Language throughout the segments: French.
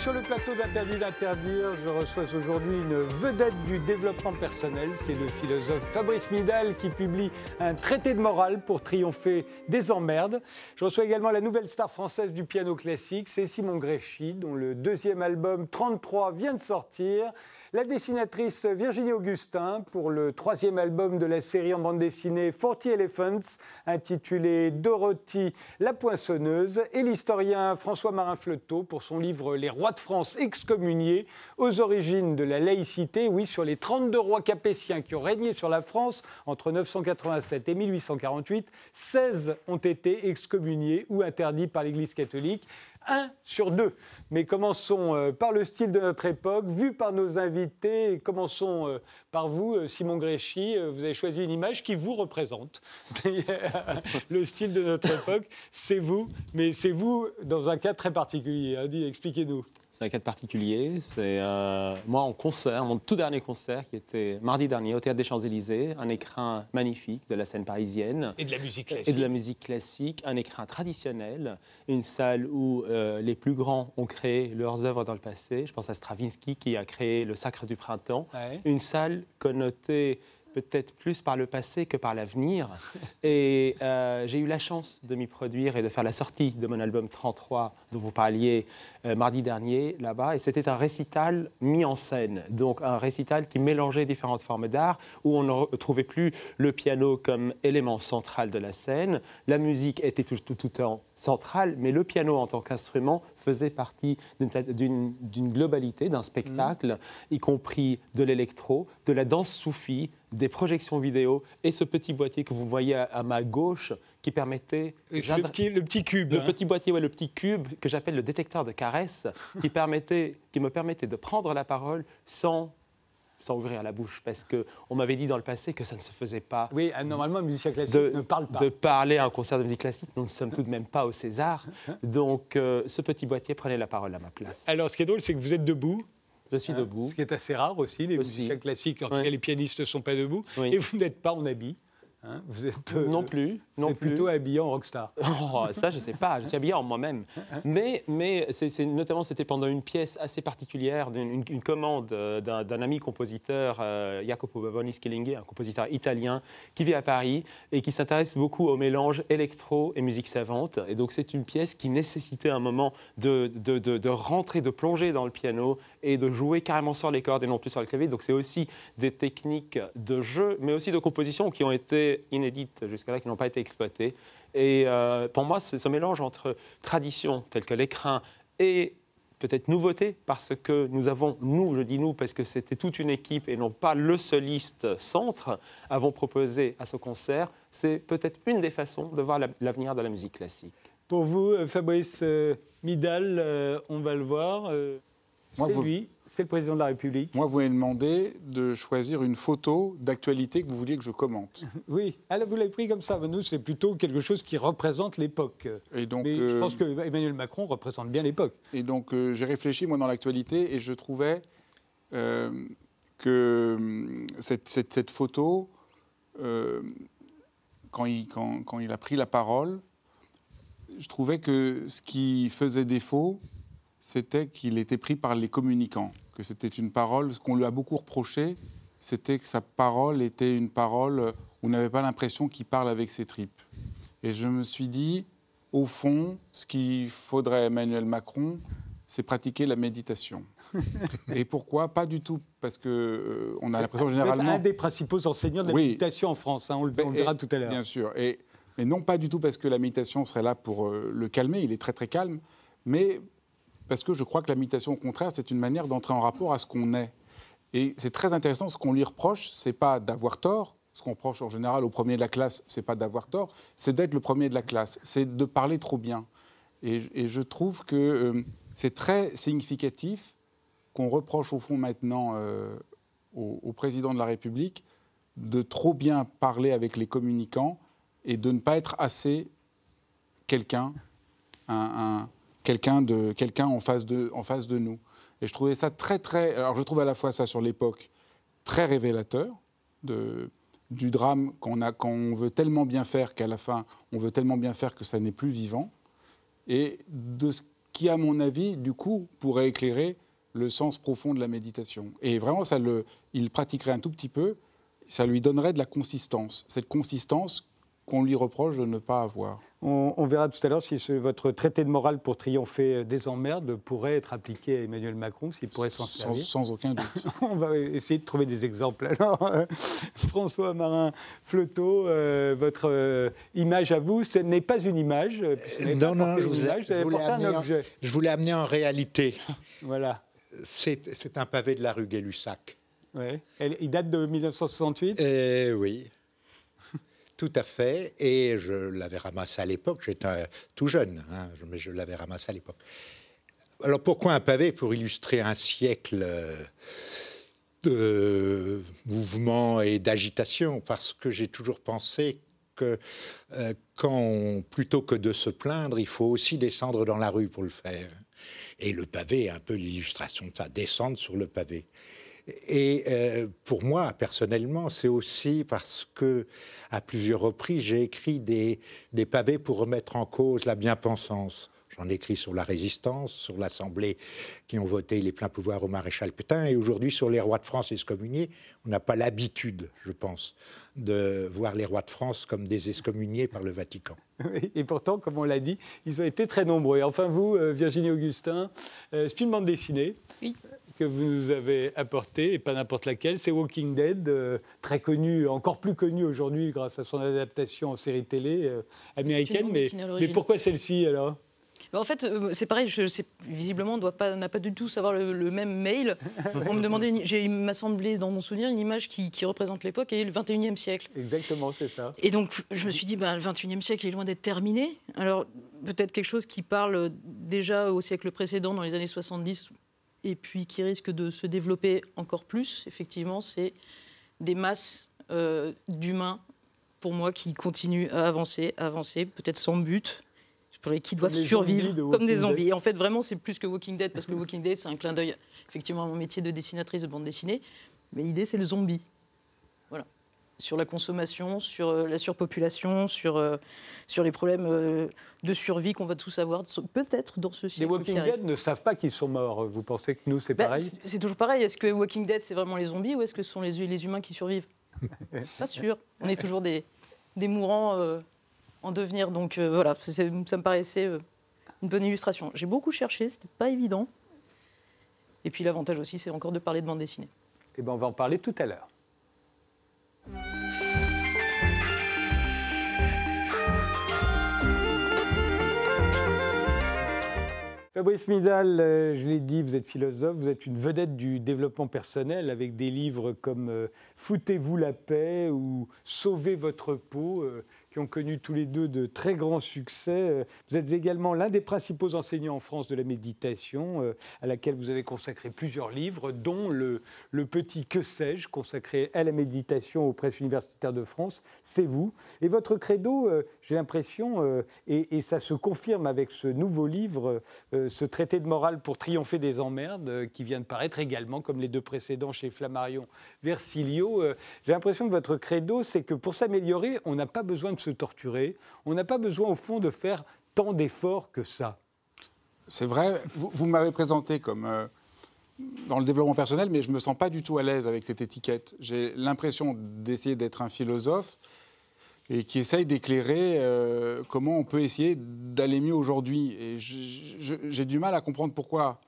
Sur le plateau d'Interdit d'interdire. Je reçois aujourd'hui une vedette du développement personnel. C'est le philosophe Fabrice Midal qui publie un traité de morale pour triompher des emmerdes. Je reçois également la nouvelle star française du piano classique, c'est Simon Gréchy, dont le deuxième album 33 vient de sortir la dessinatrice Virginie Augustin pour le troisième album de la série en bande dessinée Forty Elephants, intitulé Dorothy la poinçonneuse, et l'historien François Marin Fleuteau pour son livre Les rois de France excommuniés, aux origines de la laïcité, oui, sur les 32 rois capétiens qui ont régné sur la France entre 987 et 1848, 16 ont été excommuniés ou interdits par l'Église catholique un sur deux. Mais commençons euh, par le style de notre époque, vu par nos invités. Commençons euh, par vous, euh, Simon Gréchy. Vous avez choisi une image qui vous représente. le style de notre époque, c'est vous, mais c'est vous dans un cas très particulier. Hein. Expliquez-nous. C'est un cas particulier. C'est euh, moi en concert, mon tout dernier concert qui était mardi dernier au Théâtre des Champs-Élysées, un écrin magnifique de la scène parisienne. Et de la musique classique. Et de la musique classique, un écrin traditionnel, une salle où euh, les plus grands ont créé leurs œuvres dans le passé. Je pense à Stravinsky qui a créé Le Sacre du Printemps. Une salle connotée peut-être plus par le passé que par l'avenir. Et euh, j'ai eu la chance de m'y produire et de faire la sortie de mon album 33 dont vous parliez euh, mardi dernier là-bas. Et c'était un récital mis en scène, donc un récital qui mélangeait différentes formes d'art, où on ne trouvait plus le piano comme élément central de la scène. La musique était tout, tout, tout temps centrale, mais le piano en tant qu'instrument faisait partie d'une globalité, d'un spectacle, y compris de l'électro, de la danse soufie, des projections vidéo et ce petit boîtier que vous voyez à, ma gauche qui permettait... Le petit, le petit, cube. Le hein. petit boîtier, ouais, le petit cube que j'appelle le détecteur de caresse, qui, permettait, qui me permettait de prendre la parole sans sans ouvrir la bouche, parce qu'on m'avait dit dans le passé que ça ne se faisait pas. Oui, ah, normalement, le musicien classique ne parle pas. De parler à un concert de musique classique, nous ne sommes tout de même pas au César. Donc, euh, ce petit boîtier prenait la parole à ma place. Alors, ce qui est drôle, c'est que vous êtes debout, je suis debout. Ce qui est assez rare aussi, les musiciens classiques, en tout cas les pianistes ne sont pas debout. Et vous n'êtes pas en habit. Hein, vous êtes euh, non plus, non plus. plutôt habillé en rockstar. Oh, ça, je ne sais pas. Je suis habillé en moi-même. Mais, mais c'est, notamment, c'était pendant une pièce assez particulière, une, commande euh, d'un, ami compositeur, euh, Jacopo Baboni un compositeur italien, qui vit à Paris et qui s'intéresse beaucoup au mélange électro et musique savante. Et donc, c'est une pièce qui nécessitait un moment de, de, de, de, rentrer, de plonger dans le piano et de jouer carrément sur les cordes et non plus sur le clavier. Donc, c'est aussi des techniques de jeu, mais aussi de composition qui ont été inédites jusqu'à-là, qui n'ont pas été exploitées. Et euh, pour moi, ce mélange entre tradition, telle que l'écrin, et peut-être nouveauté, parce que nous avons, nous, je dis nous, parce que c'était toute une équipe et non pas le soliste centre, avons proposé à ce concert, c'est peut-être une des façons de voir l'avenir de la musique classique. Pour vous, euh, Fabrice euh, Midal, on va le voir. C'est lui, c'est le président de la République. Moi, vous m'avez demandé de choisir une photo d'actualité que vous vouliez que je commente. oui, alors vous l'avez pris comme ça. Nous, c'est plutôt quelque chose qui représente l'époque. Et donc, Mais je pense euh, que Emmanuel Macron représente bien l'époque. Et donc, euh, j'ai réfléchi, moi, dans l'actualité, et je trouvais euh, que cette, cette, photo, quand il, quand, quand il a pris la parole, je trouvais que ce qui faisait défaut, c'était qu'il était pris par les communicants, que c'était une parole, ce qu'on lui a beaucoup reproché, c'était que sa parole était une parole où on n'avait pas l'impression qu'il parle avec ses tripes. Et je me suis dit, au fond, ce qu'il faudrait à Emmanuel Macron, c'est pratiquer la méditation. Et pourquoi? Pas du tout, parce que euh, on a l'impression généralement. un des principaux enseignants de la méditation en France, hein, on, le, verra tout à l'heure. Bien sûr, et, mais non pas du tout parce que la méditation serait là pour euh, le calmer, il est très très calme, mais parce que je crois que la méditation, au contraire, c'est une manière d'entrer en rapport à ce qu'on est. Et c'est très intéressant, ce qu'on lui reproche, c'est pas d'avoir tort. Ce qu'on reproche en général au premier de la classe, c'est pas d'avoir tort, c'est d'être le premier de la classe, c'est de parler trop bien. Et, je trouve que euh, c'est très significatif qu'on reproche au fond maintenant euh, au, président de la République de trop bien parler avec les communicants et de ne pas être assez quelqu'un, un quelqu'un de quelqu'un en face de en face de nous. Et je trouvais ça très très. Alors je trouve à la fois ça sur l'époque très révélateur de du drame qu'on a quand on veut tellement bien faire qu'à la fin on veut tellement bien faire que ça n'est plus vivant et de ce qui, à mon avis, du coup, pourrait éclairer le sens profond de la méditation. Et vraiment, ça le, il pratiquerait un tout petit peu, ça lui donnerait de la consistance. Cette consistance qu'on lui reproche de ne pas avoir. On, verra tout à l'heure si votre traité de morale pour triompher des emmerdes pourrait être appliqué à Emmanuel Macron, s'il pourrait s'en servir. Sans, aucun doute. on va essayer de trouver des exemples. Alors, euh, François Marin Floto, euh, votre euh, image à vous, ce n'est pas une image. non, non, je, vous, image, je, voulais un objet. En, je voulais amener en réalité. voilà. C'est un pavé de la rue Gay-Lussac. Ouais. Il date de 1968 Oui. Tout à fait. Et je l'avais ramassé à l'époque. J'étais tout jeune, hein, mais je l'avais ramassé à l'époque. Alors pourquoi un pavé? Pour illustrer un siècle euh, de mouvement et d'agitation. Parce que j'ai toujours pensé que euh, quand plutôt que de se plaindre, il faut aussi descendre dans la rue pour le faire. Et le pavé est un peu l'illustration de ça, descendre sur le pavé. Et euh, pour moi, personnellement, c'est aussi parce que, à plusieurs reprises, j'ai écrit des, des, pavés pour remettre en cause la bien-pensance. J'en ai écrit sur la résistance, sur l'Assemblée qui ont voté les pleins pouvoirs au maréchal Pétain, et aujourd'hui sur les rois de France excommuniés. On n'a pas l'habitude, je pense, de voir les rois de France comme des excommuniés par le Vatican. Et pourtant, comme on l'a dit, ils ont été très nombreux. enfin, vous, euh, Virginie Augustin, euh, c'est une bande dessinée. Oui que vous nous avez apporté, et pas n'importe laquelle, c'est Walking Dead, euh, très connu, encore plus connu aujourd'hui grâce à son adaptation en série télé euh, américaine. Mais, mais pourquoi celle-ci alors? Bah, en fait, euh, c'est pareil, je, visiblement, on n'a pas du tout savoir le, même mail. On me demandait, il m'a semblé dans mon souvenir une image qui, représente l'époque et le 21e siècle. Exactement, c'est ça. Et donc, je me suis dit, bah, le 21e siècle est loin d'être terminé. Alors, peut-être quelque chose qui parle déjà au siècle précédent, dans les années 70, et puis qui risque de se développer encore plus, effectivement, c'est des masses euh, d'humains, pour moi, qui continuent à avancer, à avancer, peut-être sans but, pour les qui doivent survivre comme des zombies. Et en fait, vraiment, c'est plus que Walking Dead, parce que Walking Dead, c'est un clin d'œil, effectivement, à mon métier de dessinatrice de bande dessinée. Mais l'idée, c'est le zombie sur la consommation, sur euh, la surpopulation, sur, euh, sur les problèmes euh, de survie qu'on va tous avoir, peut-être dans ce siècle. Les Walking Dead ne savent pas qu'ils sont morts. Vous pensez que nous, c'est bah, pareil C'est toujours pareil. Est-ce que Walking Dead, c'est vraiment les zombies ou est-ce que ce sont les, les humains qui survivent? Pas sûr. On est toujours des, des mourants en devenir. Donc voilà, ça me paraissait une bonne illustration. J'ai beaucoup cherché, c'était pas évident. Et puis l'avantage aussi, c'est encore de parler de bande dessinée. Eh ben, on va en parler tout à l'heure. Fabrice Midal, euh, je l'ai dit, vous êtes philosophe, vous êtes une vedette du développement personnel avec des livres comme euh, Foutez-vous la paix ou Sauvez votre peau, euh, qui ont connu tous les deux de très grands succès. Euh, vous êtes également l'un des principaux enseignants en France de la méditation, euh, à laquelle vous avez consacré plusieurs livres, dont le, le petit Que sais-je, consacré à la méditation aux presses universitaires de France. C'est vous. Et votre credo, euh, j'ai l'impression, et, et, ça se confirme avec ce nouveau livre, ce traité de morale pour triompher des emmerdes, qui vient de paraître également, comme les deux précédents chez Flammarion Versilio. j'ai l'impression que votre credo, c'est que pour s'améliorer, on n'a pas besoin de se torturer. On n'a pas besoin, au fond, de faire tant d'efforts que ça. C'est vrai, vous, m'avez présenté comme euh, dans le développement personnel, mais je ne me sens pas du tout à l'aise avec cette étiquette. J'ai l'impression d'essayer d'être un philosophe et qui essaye d'éclairer euh, comment on peut essayer d'aller mieux aujourd'hui. Et j'ai du mal à comprendre pourquoi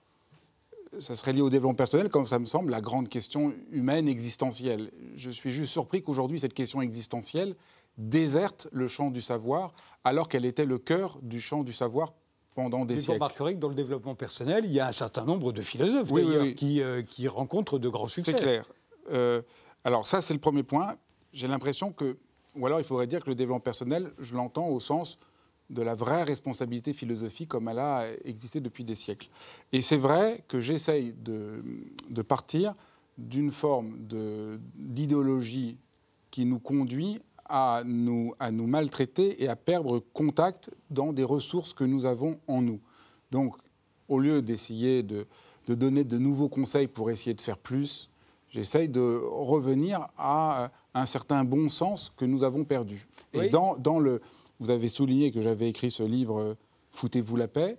ça serait lié au développement personnel, comme ça me semble la grande question humaine existentielle. Je suis juste surpris qu'aujourd'hui, cette question existentielle, déserte le champ du savoir, alors qu'elle était le cœur du champ du savoir pendant des siècles. Vous remarquerez que dans le développement personnel, il y a un certain nombre de philosophes Qui, euh, qui, rencontrent de grands succès. C'est clair. Euh, alors ça, c'est le premier point. J'ai l'impression que, ou alors il faudrait dire que le développement personnel, je l'entends au sens de la vraie responsabilité philosophique comme elle a existé depuis des siècles. Et c'est vrai que j'essaye de, de partir d'une forme d'idéologie qui nous conduit à nous, à nous maltraiter et à perdre contact dans des ressources que nous avons en nous. Donc, au lieu d'essayer de, de donner de nouveaux conseils pour essayer de faire plus, j'essaye de revenir à un certain bon sens que nous avons perdu. Et dans, dans, le, vous avez souligné que j'avais écrit ce livre Foutez-vous la paix.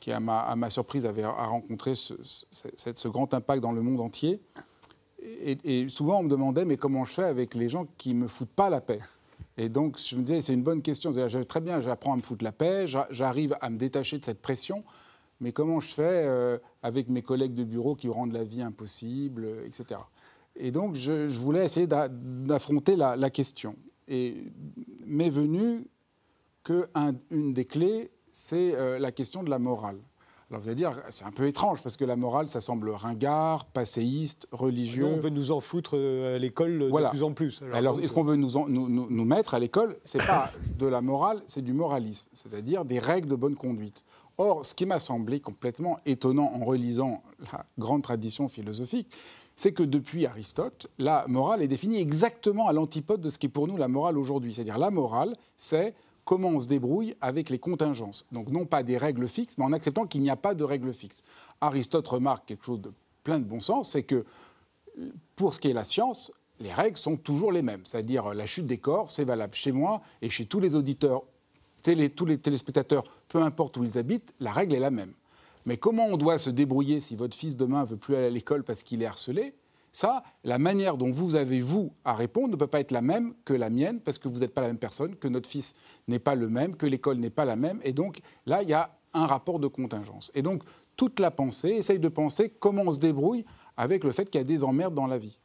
qui à ma, surprise avait rencontré ce, ce, grand impact dans le monde entier. Et, souvent on me demandait mais comment je fais avec les gens qui me foutent pas la paix? Et donc je me disais c'est une bonne question. Très bien, j'apprends à me foutre la paix, j'arrive à me détacher de cette pression, mais comment je fais avec mes collègues de bureau qui rendent la vie impossible, etc. Et donc, je, voulais essayer d'affronter la, question. Et m'est venu qu'une des clés, c'est euh, la question de la morale. Alors vous allez dire, c'est un peu étrange parce que la morale, ça semble ringard, passéiste, religieux. on veut nous en foutre euh, à l'école de plus en plus. Alors, est-ce qu'on veut nous, nous, nous, mettre à l'école? C'est pas de la morale, c'est du moralisme, c'est-à-dire des règles de bonne conduite. Or, ce qui m'a semblé complètement étonnant en relisant la grande tradition philosophique, c'est que depuis Aristote, la morale est définie exactement à l'antipode de ce qui est pour nous la morale aujourd'hui. C'est-à-dire la morale, c'est comment on se débrouille avec les contingences. Donc non pas des règles fixes, mais en acceptant qu'il n'y a pas de règles fixes. Aristote remarque quelque chose de plein de bon sens, c'est que pour ce qui est la science, les règles sont toujours les mêmes. C'est-à-dire la chute des corps, c'est valable chez moi et chez tous les auditeurs, tous les téléspectateurs, peu importe où ils habitent, la règle est la même. Mais comment on doit se débrouiller si votre fils demain veut plus aller à l'école parce qu'il est harcelé? Ça, la manière dont vous avez, vous, à répondre ne peut pas être la même que la mienne, parce que vous n'êtes pas la même personne, que notre fils n'est pas le même, que l'école n'est pas la même. Et donc, là, il y a un rapport de contingence. Et donc, toute la pensée essaye de penser comment on se débrouille avec le fait qu'il y a des emmerdes dans la vie.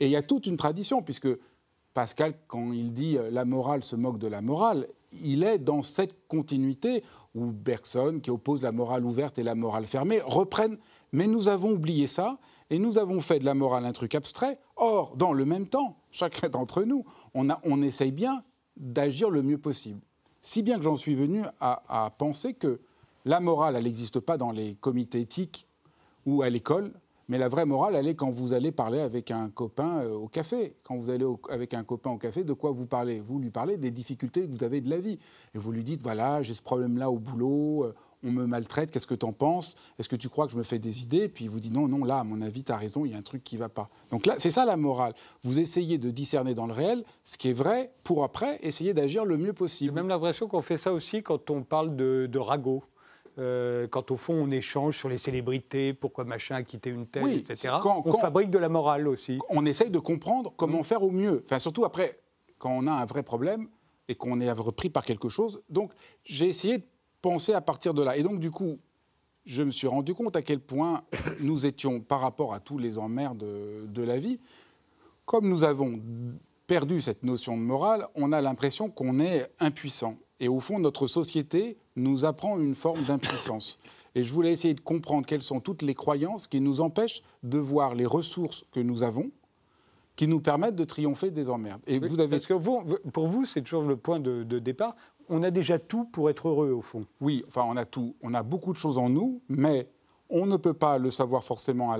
Et il y a toute une tradition, puisque Pascal, quand il dit euh, la morale se moque de la morale, il est dans cette continuité où Bergson, qui oppose la morale ouverte et la morale fermée, reprennent. Mais nous avons oublié ça et nous avons fait de la morale un truc abstrait. Or, dans le même temps, chacun d'entre nous, on, essaye bien d'agir le mieux possible. Si bien que j'en suis venu à, à penser que la morale, elle n'existe pas dans les comités éthiques ou à l'école, mais la vraie morale, elle est quand vous allez parler avec un copain euh, au café. Quand vous allez avec un copain au café, de quoi vous parlez? Vous lui parlez des difficultés que vous avez de la vie. Et vous lui dites, voilà, j'ai ce problème-là au boulot, euh, on me maltraite, qu'est-ce que tu en penses? Est-ce que tu crois que je me fais des idées? Puis il vous dit, non, non, là, à mon avis, tu as raison, il y a un truc qui ne va pas. Donc là, c'est ça la morale. Vous essayez de discerner dans le réel ce qui est vrai pour après essayer d'agir le mieux possible. J'ai même l'impression qu'on fait ça aussi quand on parle de, de ragot. Euh, quand au fond on échange sur les célébrités, pourquoi machin a quitté une tête, etc. on fabrique de la morale aussi. On essaye de comprendre comment mm. faire au mieux. Enfin, surtout après, quand on a un vrai problème et qu'on est repris par quelque chose. Donc, j'ai essayé de penser à partir de là. Et donc, du coup, je me suis rendu compte à quel point nous étions, par rapport à tous les emmerdes de, de la vie, comme nous avons perdu cette notion de morale, on a l'impression qu'on est impuissant. Et au fond, notre société nous apprend une forme d'impuissance. Et je voulais essayer de comprendre quelles sont toutes les croyances qui nous empêchent de voir les ressources que nous avons, qui nous permettent de triompher des emmerdes. Et vous avez... Parce que vous, pour vous, c'est toujours le point de, départ. On a déjà tout pour être heureux, au fond. Oui, enfin, on a tout. On a beaucoup de choses en nous, mais on ne peut pas le savoir forcément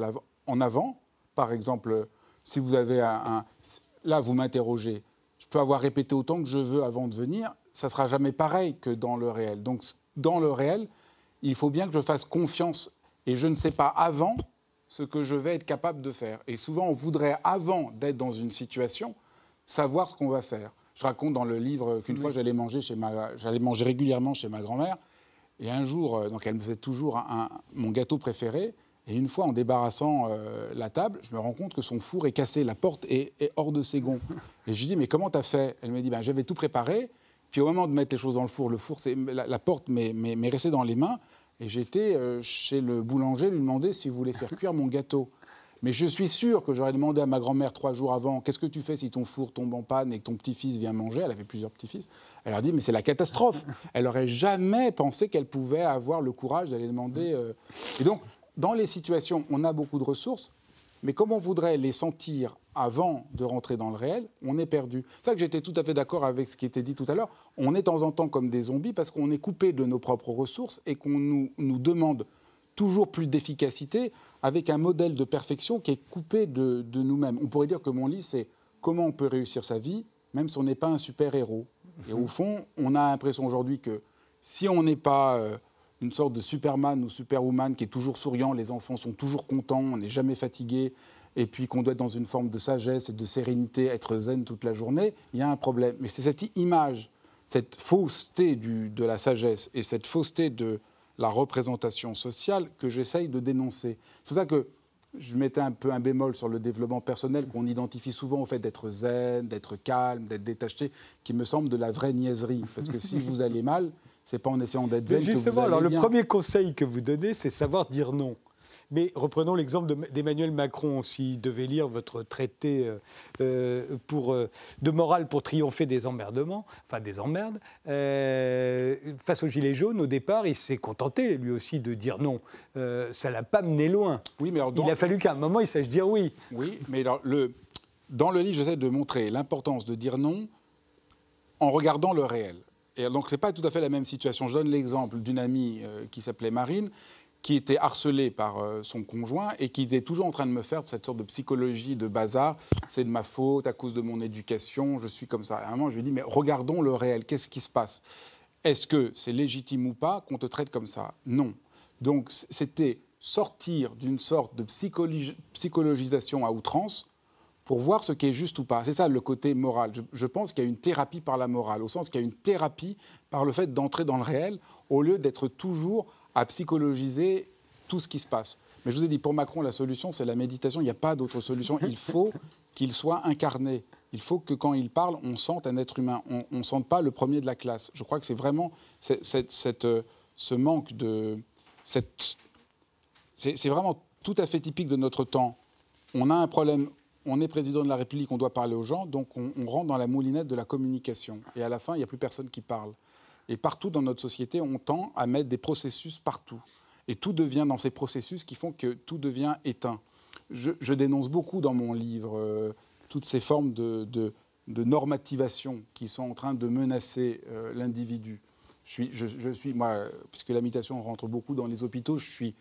en avant. Par exemple, si vous avez un là, vous m'interrogez. Je peux avoir répété autant que je veux avant de venir ça sera jamais pareil que dans le réel. Donc, dans le réel, il faut bien que je fasse confiance et je ne sais pas avant ce que je vais être capable de faire. Et souvent, on voudrait, avant d'être dans une situation, savoir ce qu'on va faire. Je raconte dans le livre qu'une fois, j'allais manger, chez ma, j'allais manger régulièrement chez ma grand-mère. Et un jour, euh, donc elle me fait toujours un, mon gâteau préféré. Et une fois, en débarrassant euh, la table, je me rends compte que son four est cassé, la porte est, hors de ses gonds. Et je lui dis, mais comment t'as fait? Elle me dit, ben, j'avais tout préparé. Puis au moment de mettre les choses dans le four, le four, la, la porte m'est restée dans les mains. Et j'étais euh, chez le boulanger lui demander s'il voulait faire cuire mon gâteau. Mais je suis sûr que j'aurais demandé à ma grand-mère trois jours avant qu'est-ce que tu fais si ton four tombe en panne et que ton petit-fils vient manger? Elle avait plusieurs petits-fils. Elle leur a dit mais c'est la catastrophe. Elle n'aurait jamais pensé qu'elle pouvait avoir le courage d'aller demander. Euh. Et donc dans les situations, on a beaucoup de ressources, mais comme on voudrait les sentir avant de rentrer dans le réel, on est perdu. C'est ça que j'étais tout à fait d'accord avec ce qui était dit tout à l'heure. On est de temps en temps comme des zombies parce qu'on est coupé de nos propres ressources et qu'on nous, nous demande toujours plus d'efficacité avec un modèle de perfection qui est coupé de, nous-mêmes. On pourrait dire que mon livre, c'est comment on peut réussir sa vie, même si on n'est pas un super-héros. Et au fond, on a l'impression aujourd'hui que si on n'est pas euh, une sorte de Superman ou Superwoman qui est toujours souriant, les enfants sont toujours contents, on n'est jamais fatigué, et puis qu'on doit être dans une forme de sagesse et de sérénité, être zen toute la journée, il y a un problème. Mais c'est cette image, cette fausseté de la sagesse et cette fausseté de la représentation sociale que j'essaye de dénoncer. C'est ça que je mettais un peu un bémol sur le développement personnel qu'on identifie souvent au fait d'être zen, d'être calme, d'être détaché, qui me semble de la vraie niaiserie. Parce que si vous allez mal, c'est pas en essayant d'être zen justement, que vous allez alors le premier conseil que vous donnez, c'est savoir dire non. Mais reprenons l'exemple d'Emmanuel Macron. S'il devait lire votre traité euh, euh, pour, euh, de morale pour triompher des emmerdements, enfin des emmerdes, face aux Gilets jaunes, au départ, il s'est contenté, lui aussi, de dire non. ça ne l'a pas mené loin. Oui, mais Il a fallu qu'à un moment, il sache dire oui. Oui, mais alors, le... dans le livre, j'essaie de montrer l'importance de dire non en regardant le réel. Et donc, ce n'est pas tout à fait la même situation. Je donne l'exemple d'une amie qui s'appelait Marine, qui était harcelé par euh, son conjoint et qui était toujours en train de me faire cette sorte de psychologie de bazar. C'est de ma faute, à cause de mon éducation, je suis comme ça. à un moment, je lui dit, mais regardons le réel, qu'est-ce qui se passe? Est-ce que c'est légitime ou pas qu'on te traite comme ça? Non. Donc c'était sortir d'une sorte de psychologisation à outrance pour voir ce qui est juste ou pas. C'est ça le côté moral. Je pense qu'il y a une thérapie par la morale, au sens qu'il y a une thérapie par le fait d'entrer dans le réel, au lieu d'être toujours à psychologiser tout ce qui se passe. Mais je vous ai dit, pour Macron, la solution, c'est la méditation. Il n'y a pas d'autre solution. Il faut qu'il soit incarné. Il faut que quand il parle, on sente un être humain. On ne sente pas le premier de la classe. Je crois que c'est vraiment cette, euh, ce manque de... C'est vraiment tout à fait typique de notre temps. On a un problème, on est président de la République, on doit parler aux gens, donc on, on rentre dans la moulinette de la communication. Et à la fin, il n'y a plus personne qui parle. Et partout dans notre société, on tend à mettre des processus partout. Et tout devient dans ces processus qui font que tout devient éteint. Je, dénonce beaucoup dans mon livre euh, toutes ces formes de, normativation qui sont en train de menacer euh, l'individu. Je suis, moi, puisque l'imitation rentre beaucoup dans les hôpitaux, je suis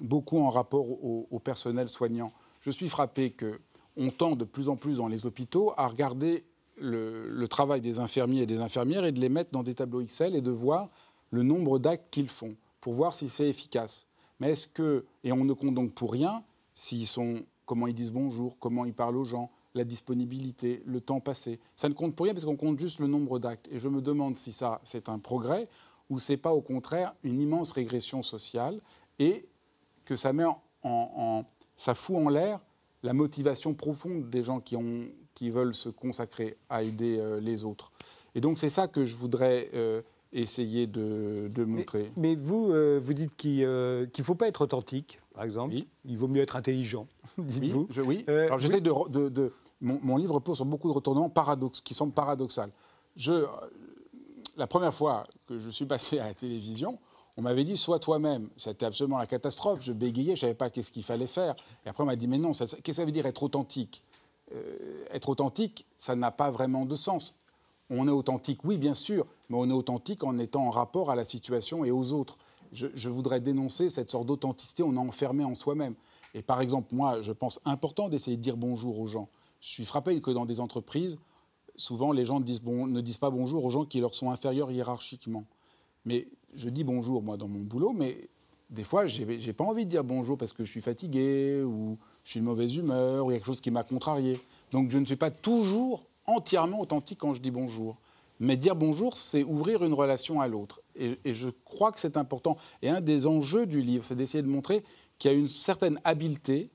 beaucoup en rapport au, au personnel soignant. Je suis frappé qu'on tend de plus en plus dans les hôpitaux à regarder le, travail des infirmiers et des infirmières et de les mettre dans des tableaux Excel et de voir le nombre d'actes qu'ils font pour voir si c'est efficace. Mais est-ce que, et on ne compte donc pour rien, s'ils sont, comment ils disent bonjour, comment ils parlent aux gens, la disponibilité, le temps passé. Ça ne compte pour rien parce qu'on compte juste le nombre d'actes. Et je me demande si ça, c'est un progrès ou c'est pas au contraire une immense régression sociale et que ça met en ça fout en l'air la motivation profonde des gens qui ont qui veulent se consacrer à aider euh, les autres. Et donc c'est ça que je voudrais euh, essayer de, montrer. Mais, vous, euh, vous dites qu'il ne faut pas être authentique, par exemple. Il vaut mieux être intelligent, dites-vous. Oui, oui. Alors j'essaie de... de, mon, livre repose sur beaucoup de retournements paradoxes, qui sont paradoxaux. Je, la première fois que je suis passé à la télévision, on m'avait dit sois toi-même. C'était absolument la catastrophe. Je bégayais, je ne savais pas qu'est-ce qu'il fallait faire. Et après, on m'a dit mais non, qu'est-ce que ça veut dire être authentique? Euh, être authentique, ça n'a pas vraiment de sens. On est authentique, oui, bien sûr, mais on est authentique en étant en rapport à la situation et aux autres. Je, voudrais dénoncer cette sorte d'authenticité, on est enfermé en soi-même. Et par exemple, moi, je pense important d'essayer de dire bonjour aux gens. Je suis frappé que dans des entreprises, souvent les gens ne disent pas bonjour aux gens qui leur sont inférieurs hiérarchiquement. Mais je dis bonjour, moi, dans mon boulot, mais des fois, je n'ai pas envie de dire bonjour parce que je suis fatigué ou je suis de mauvaise humeur ou il y a quelque chose qui m'a contrarié. Donc je ne suis pas toujours entièrement authentique quand je dis bonjour. Mais dire bonjour, c'est ouvrir une relation à l'autre. Et, je crois que c'est important. Et un des enjeux du livre, c'est d'essayer de montrer qu'il y a une certaine habileté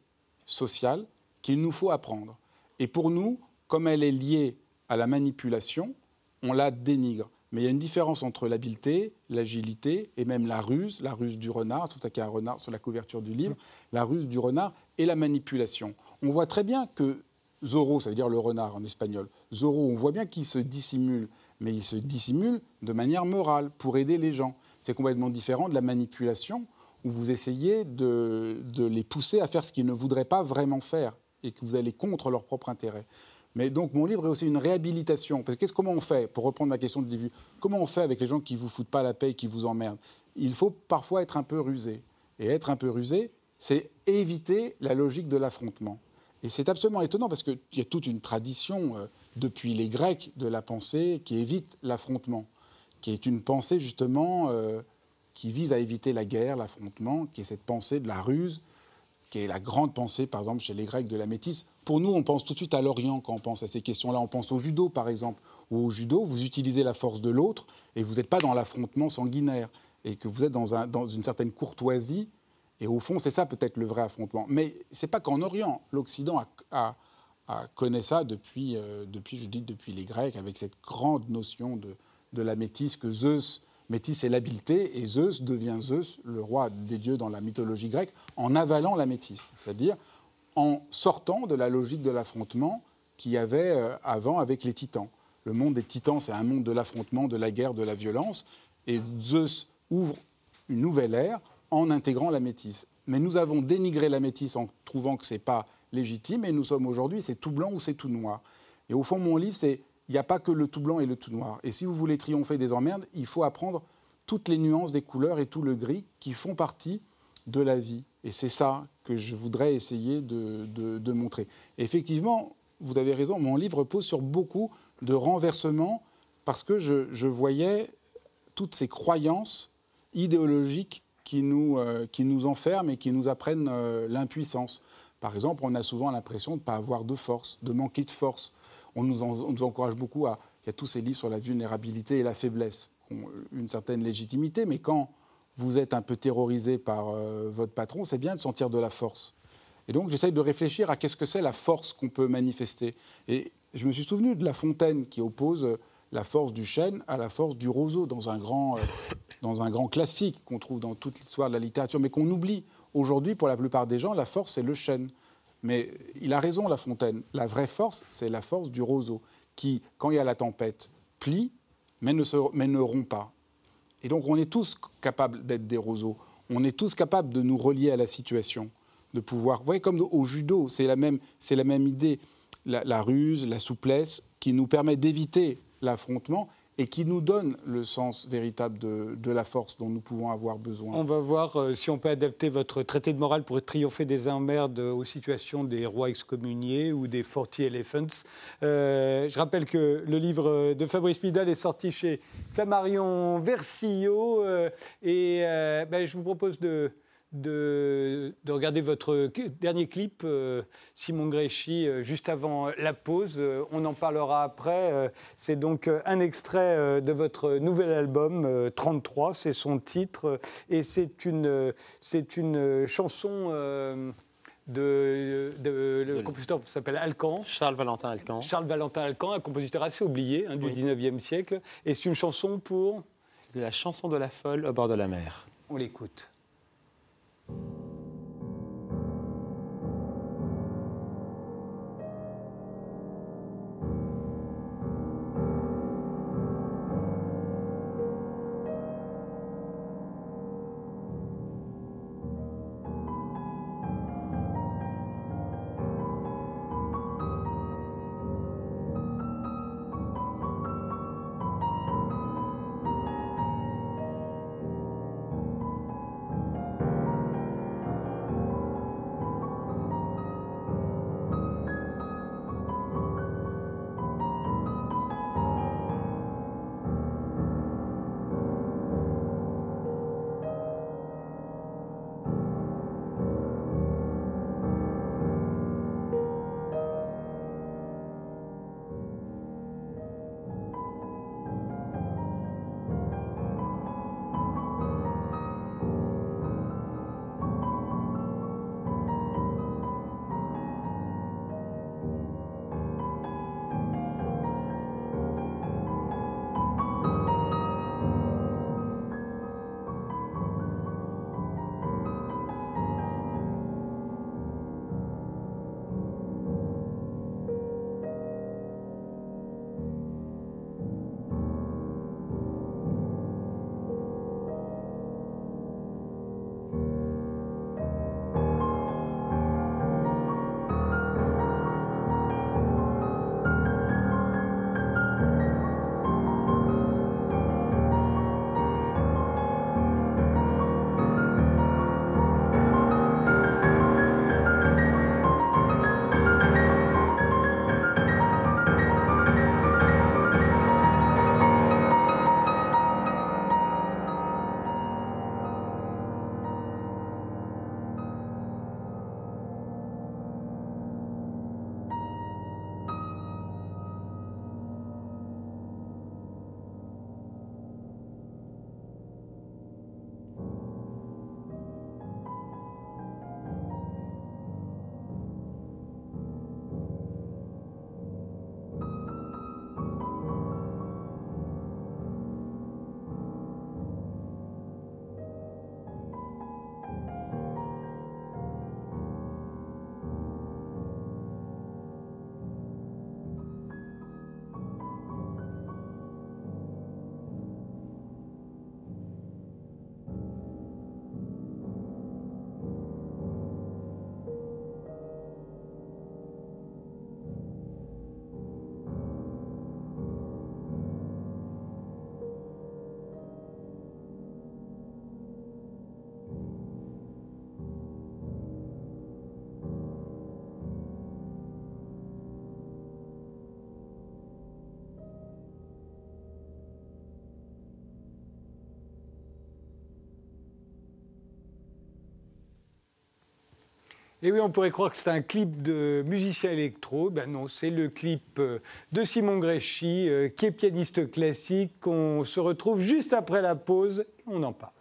sociale qu'il nous faut apprendre. Et pour nous, comme elle est liée à la manipulation, on la dénigre. Mais il y a une différence entre l'habileté, l'agilité et même la ruse, la ruse du renard, tout à a un renard sur la couverture du livre, la ruse du renard et la manipulation. On voit très bien que Zorro, ça veut dire le renard en espagnol, Zorro, on voit bien qu'il se dissimule, mais il se dissimule de manière morale pour aider les gens. C'est complètement différent de la manipulation où vous essayez de, de les pousser à faire ce qu'ils ne voudraient pas vraiment faire et que vous allez contre leur propre intérêt. Mais donc mon livre est aussi une réhabilitation. Parce que comment on fait, pour reprendre ma question de début, comment on fait avec les gens qui ne vous foutent pas la paix, qui vous emmerdent? Il faut parfois être un peu rusé. Et être un peu rusé, c'est éviter la logique de l'affrontement. Et c'est absolument étonnant parce qu'il y a toute une tradition euh, depuis les Grecs de la pensée qui évite l'affrontement, qui est une pensée justement euh, qui vise à éviter la guerre, l'affrontement, qui est cette pensée de la ruse, qui est la grande pensée, par exemple, chez les Grecs de la métisse. Pour nous, on pense tout de suite à l'Orient quand on pense à ces questions-là. On pense au judo, par exemple. Ou au judo, vous utilisez la force de l'autre et vous n'êtes pas dans l'affrontement sanguinaire. et que vous êtes dans une certaine courtoisie. Et au fond, c'est ça peut-être le vrai affrontement. Mais c'est pas qu'en Orient. L'Occident a, a, connaît ça depuis, euh, depuis, je dis, depuis les Grecs, avec cette grande notion de, de la métisse que Zeus, métisse c'est l'habileté, et Zeus devient Zeus, le roi des dieux dans la mythologie grecque, en avalant la métisse, c'est-à-dire en sortant de la logique de l'affrontement qu'il y avait euh, avant avec les titans. Le monde des titans, c'est un monde de l'affrontement, de la guerre, de la violence, et Zeus ouvre une nouvelle ère en intégrant la métisse. Mais nous avons dénigré la métisse en trouvant que ce n'est pas légitime, et nous sommes aujourd'hui, c'est tout blanc ou c'est tout noir. Et au fond, mon livre, c'est il n'y a pas que le tout blanc et le tout noir. Et si vous voulez triompher des emmerdes, il faut apprendre toutes les nuances des couleurs et tout le gris qui font partie de la vie. Et c'est ça que je voudrais essayer de, montrer. effectivement, vous avez raison, mon livre repose sur beaucoup de renversements parce que je, voyais toutes ces croyances idéologiques qui nous, euh, qui nous enferment et qui nous apprennent euh, l'impuissance. Par exemple, on a souvent l'impression de ne pas avoir de force, de manquer de force. On nous, on nous, encourage beaucoup à... Il y a tous ces livres sur la vulnérabilité et la faiblesse qui ont une certaine légitimité, mais quand vous êtes un peu terrorisé par euh, votre patron, c'est bien de sentir de la force. Et donc j'essaye de réfléchir à qu'est-ce que c'est la force qu'on peut manifester. Et je me suis souvenu de La Fontaine qui oppose la force du chêne à la force du roseau dans un grand, euh, dans un grand classique qu'on trouve dans toute l'histoire de la littérature, mais qu'on oublie. Aujourd'hui, pour la plupart des gens, la force, c'est le chêne. Mais il a raison, La Fontaine. La vraie force, c'est la force du roseau, qui, quand il y a la tempête, plie, mais ne, se, mais rompt pas. Et donc on est tous capables d'être des roseaux. On est tous capables de nous relier à la situation, de pouvoir. Vous voyez, comme au judo, c'est la même, c'est la même idée. la, ruse, la souplesse, qui nous permet d'éviter l'affrontement et qui nous donne le sens véritable de, la force dont nous pouvons avoir besoin. On va voir euh, si on peut adapter votre traité de morale pour triompher des emmerdes aux situations des rois excommuniés ou des Forty Elephants. Euh, je rappelle que le livre de Fabrice Midal est sorti chez Flammarion Versillot euh, et ben, je vous propose de de, regarder votre dernier clip, euh, Simon Gréchy, euh, juste avant la pause. Euh, on en parlera après. c'est donc un extrait de votre nouvel album, 33, c'est son titre. Et c'est une, c'est une chanson de, le compositeur s'appelle Alcan. Charles Valentin Alcan. Charles Valentin Alcan, un compositeur assez oublié hein, du 19e siècle. Et c'est une chanson pour C'est la chanson de la folle au bord de la mer. On l'écoute. you. Et oui, on pourrait croire que c'est un clip de musicien électro. Ben non, c'est le clip euh, de Simon Gréchy, euh, qui est pianiste classique. On se retrouve juste après la pause on en parle.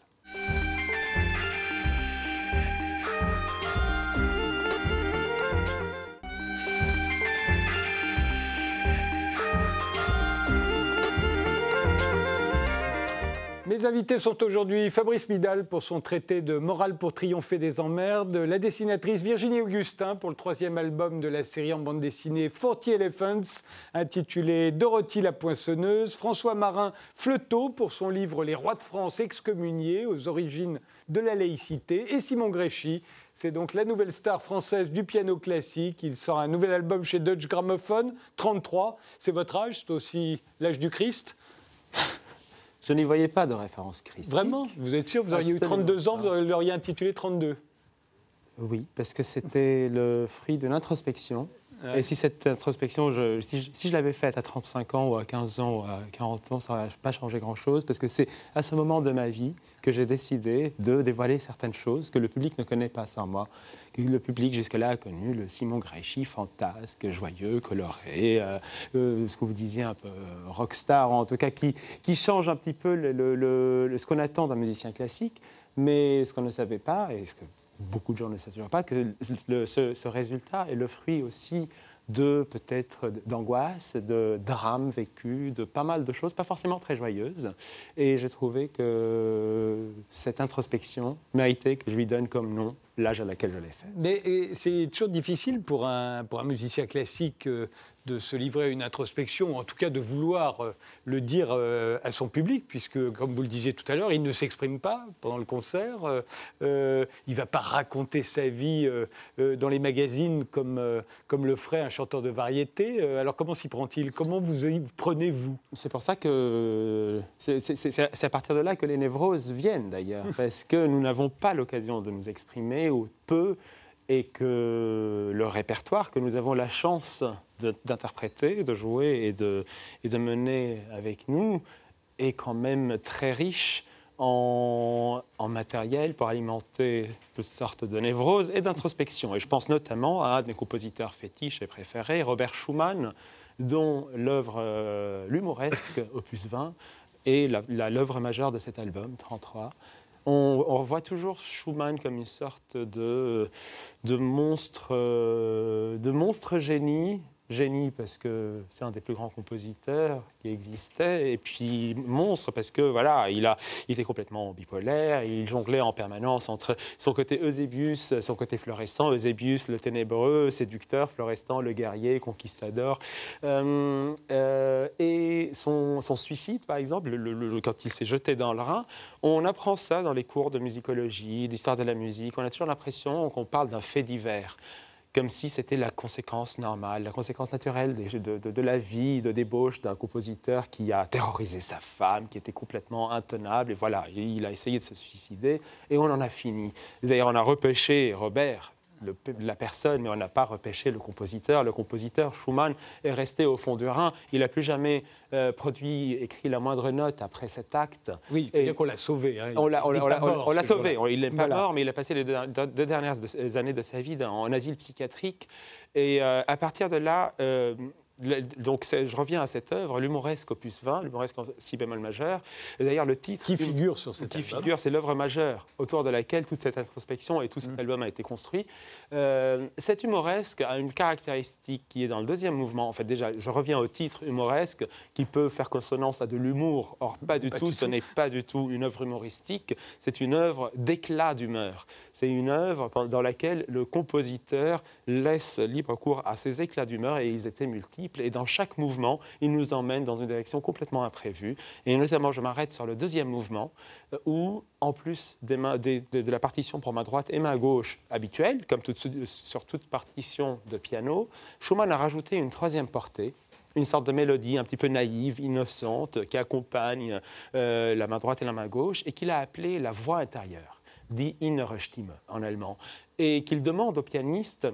Mes invités sont aujourd'hui Fabrice Midal pour son traité de Morale pour triompher des emmerdes, la dessinatrice Virginie Augustin pour le troisième album de la série en bande dessinée Forty Elephants intitulé Dorothy la poinçonneuse, François Marin Fleuteau pour son livre Les rois de France excommuniés aux origines de la laïcité et Simon Gréchy c'est donc la nouvelle star française du piano classique. Il sort un nouvel album chez Dutch Gramophone, 33. C'est votre âge, c'est aussi l'âge du Christ? Je n'y voyais pas de référence christique. Vraiment? Vous êtes sûr? Vous auriez eu 32 ans, vous l'auriez intitulé 32 Oui, parce que c'était le fruit d'une et si cette introspection, je, si, je, l'avais faite à 35 ans ou à 15 ans ou à 40 ans, ça n'aurait pas changé grand-chose, parce que c'est à ce moment de ma vie que j'ai décidé de dévoiler certaines choses que le public ne connaît pas sans moi, que le public jusque-là a connu le Simon Gréchy, fantasque, joyeux, coloré, euh, euh, ce que vous disiez un peu euh, rockstar, en tout cas qui, qui change un petit peu le, ce qu'on attend d'un musicien classique, mais ce qu'on ne savait pas, et ce que beaucoup de gens ne savent pas que ce, résultat est le fruit aussi de peut-être d'angoisse, de drames vécus, de pas mal de choses, pas forcément très joyeuses. Et j'ai trouvé que cette introspection méritait que je lui donne comme nom l'âge à laquelle je l'ai fait. Mais c'est toujours difficile pour un, pour un musicien classique euh, de se livrer à une introspection, ou en tout cas de vouloir euh, le dire euh, à son public, puisque, comme vous le disiez tout à l'heure, il ne s'exprime pas pendant le concert, il ne va pas raconter sa vie dans les magazines comme, comme le ferait un chanteur de variété. alors comment s'y prend-il? Comment vous y prenez-vous? C'est pour ça que c'est à partir de là que les névroses viennent d'ailleurs, parce que nous n'avons pas l'occasion de nous exprimer ou peu et que le répertoire que nous avons la chance d'interpréter, de, jouer et de, mener avec nous est quand même très riche en, matériel pour alimenter toutes sortes de névroses et d'introspection. Et je pense notamment à un de mes compositeurs fétiches et préférés, Robert Schumann, dont l'œuvre euh, l'humoresque, opus 20, est l'œuvre majeure de cet album, 33. On, voit toujours Schumann comme une sorte de, de monstre, euh, de monstre génie génie parce que c'est un des plus grands compositeurs qui existait, et puis monstre parce que voilà, il, a, il était complètement bipolaire, il jonglait en permanence entre son côté Eusébius, son côté florescent, Eusébius le ténébreux, séducteur, florescent le guerrier, conquistador, euh, euh, et son, suicide par exemple, le, quand il s'est jeté dans le Rhin, on apprend ça dans les cours de musicologie, d'histoire de la musique, on a toujours l'impression qu'on parle d'un fait divers comme si c'était la conséquence normale, la conséquence naturelle de, la vie, de débauche d'un compositeur qui a terrorisé sa femme, qui était complètement intenable. Et voilà, il a essayé de se suicider et on en a fini. D'ailleurs, on a repêché Robert la personne, mais on n'a pas repêché le compositeur. Le compositeur, Schumann, est resté au fond du Rhin. Il n'a plus jamais euh, produit, écrit la moindre note après cet acte. Oui, c'est dire qu'on l'a sauvé. Hein. On l'a sauvé. Il n'est pas mort, mais il a passé les deux, dernières années de sa vie en asile psychiatrique. Et euh, à partir de là, euh, donc je reviens à cette œuvre, l'humoresque opus 20, l'humoresque en si bémol majeur. D'ailleurs le titre qui figure sur cette qui figure, c'est l'œuvre majeure autour de laquelle toute cette introspection et tout cet mm. album a été construit. Euh, cet humoresque a une caractéristique qui est dans le deuxième mouvement. En fait, déjà, je reviens au titre humoresque qui peut faire consonance à de l'humour. Or, pas du tout. ce n'est pas du tout une œuvre humoristique. C'est une œuvre d'éclat d'humeur. C'est une œuvre dans laquelle le compositeur laisse libre cours à ses éclats d'humeur et ils étaient multiples et dans chaque mouvement, il nous emmène dans une direction complètement imprévue. Et notamment, je m'arrête sur le deuxième mouvement, euh, où, en plus de, la partition pour main droite et main gauche habituelle, comme sur toute partition de piano, Schumann a rajouté une troisième portée, une sorte de mélodie un petit peu naïve, innocente, qui accompagne euh, la main droite et la main gauche, et qu'il a appelée la voix intérieure, die innere Stimme en allemand, et qu'il demande au pianiste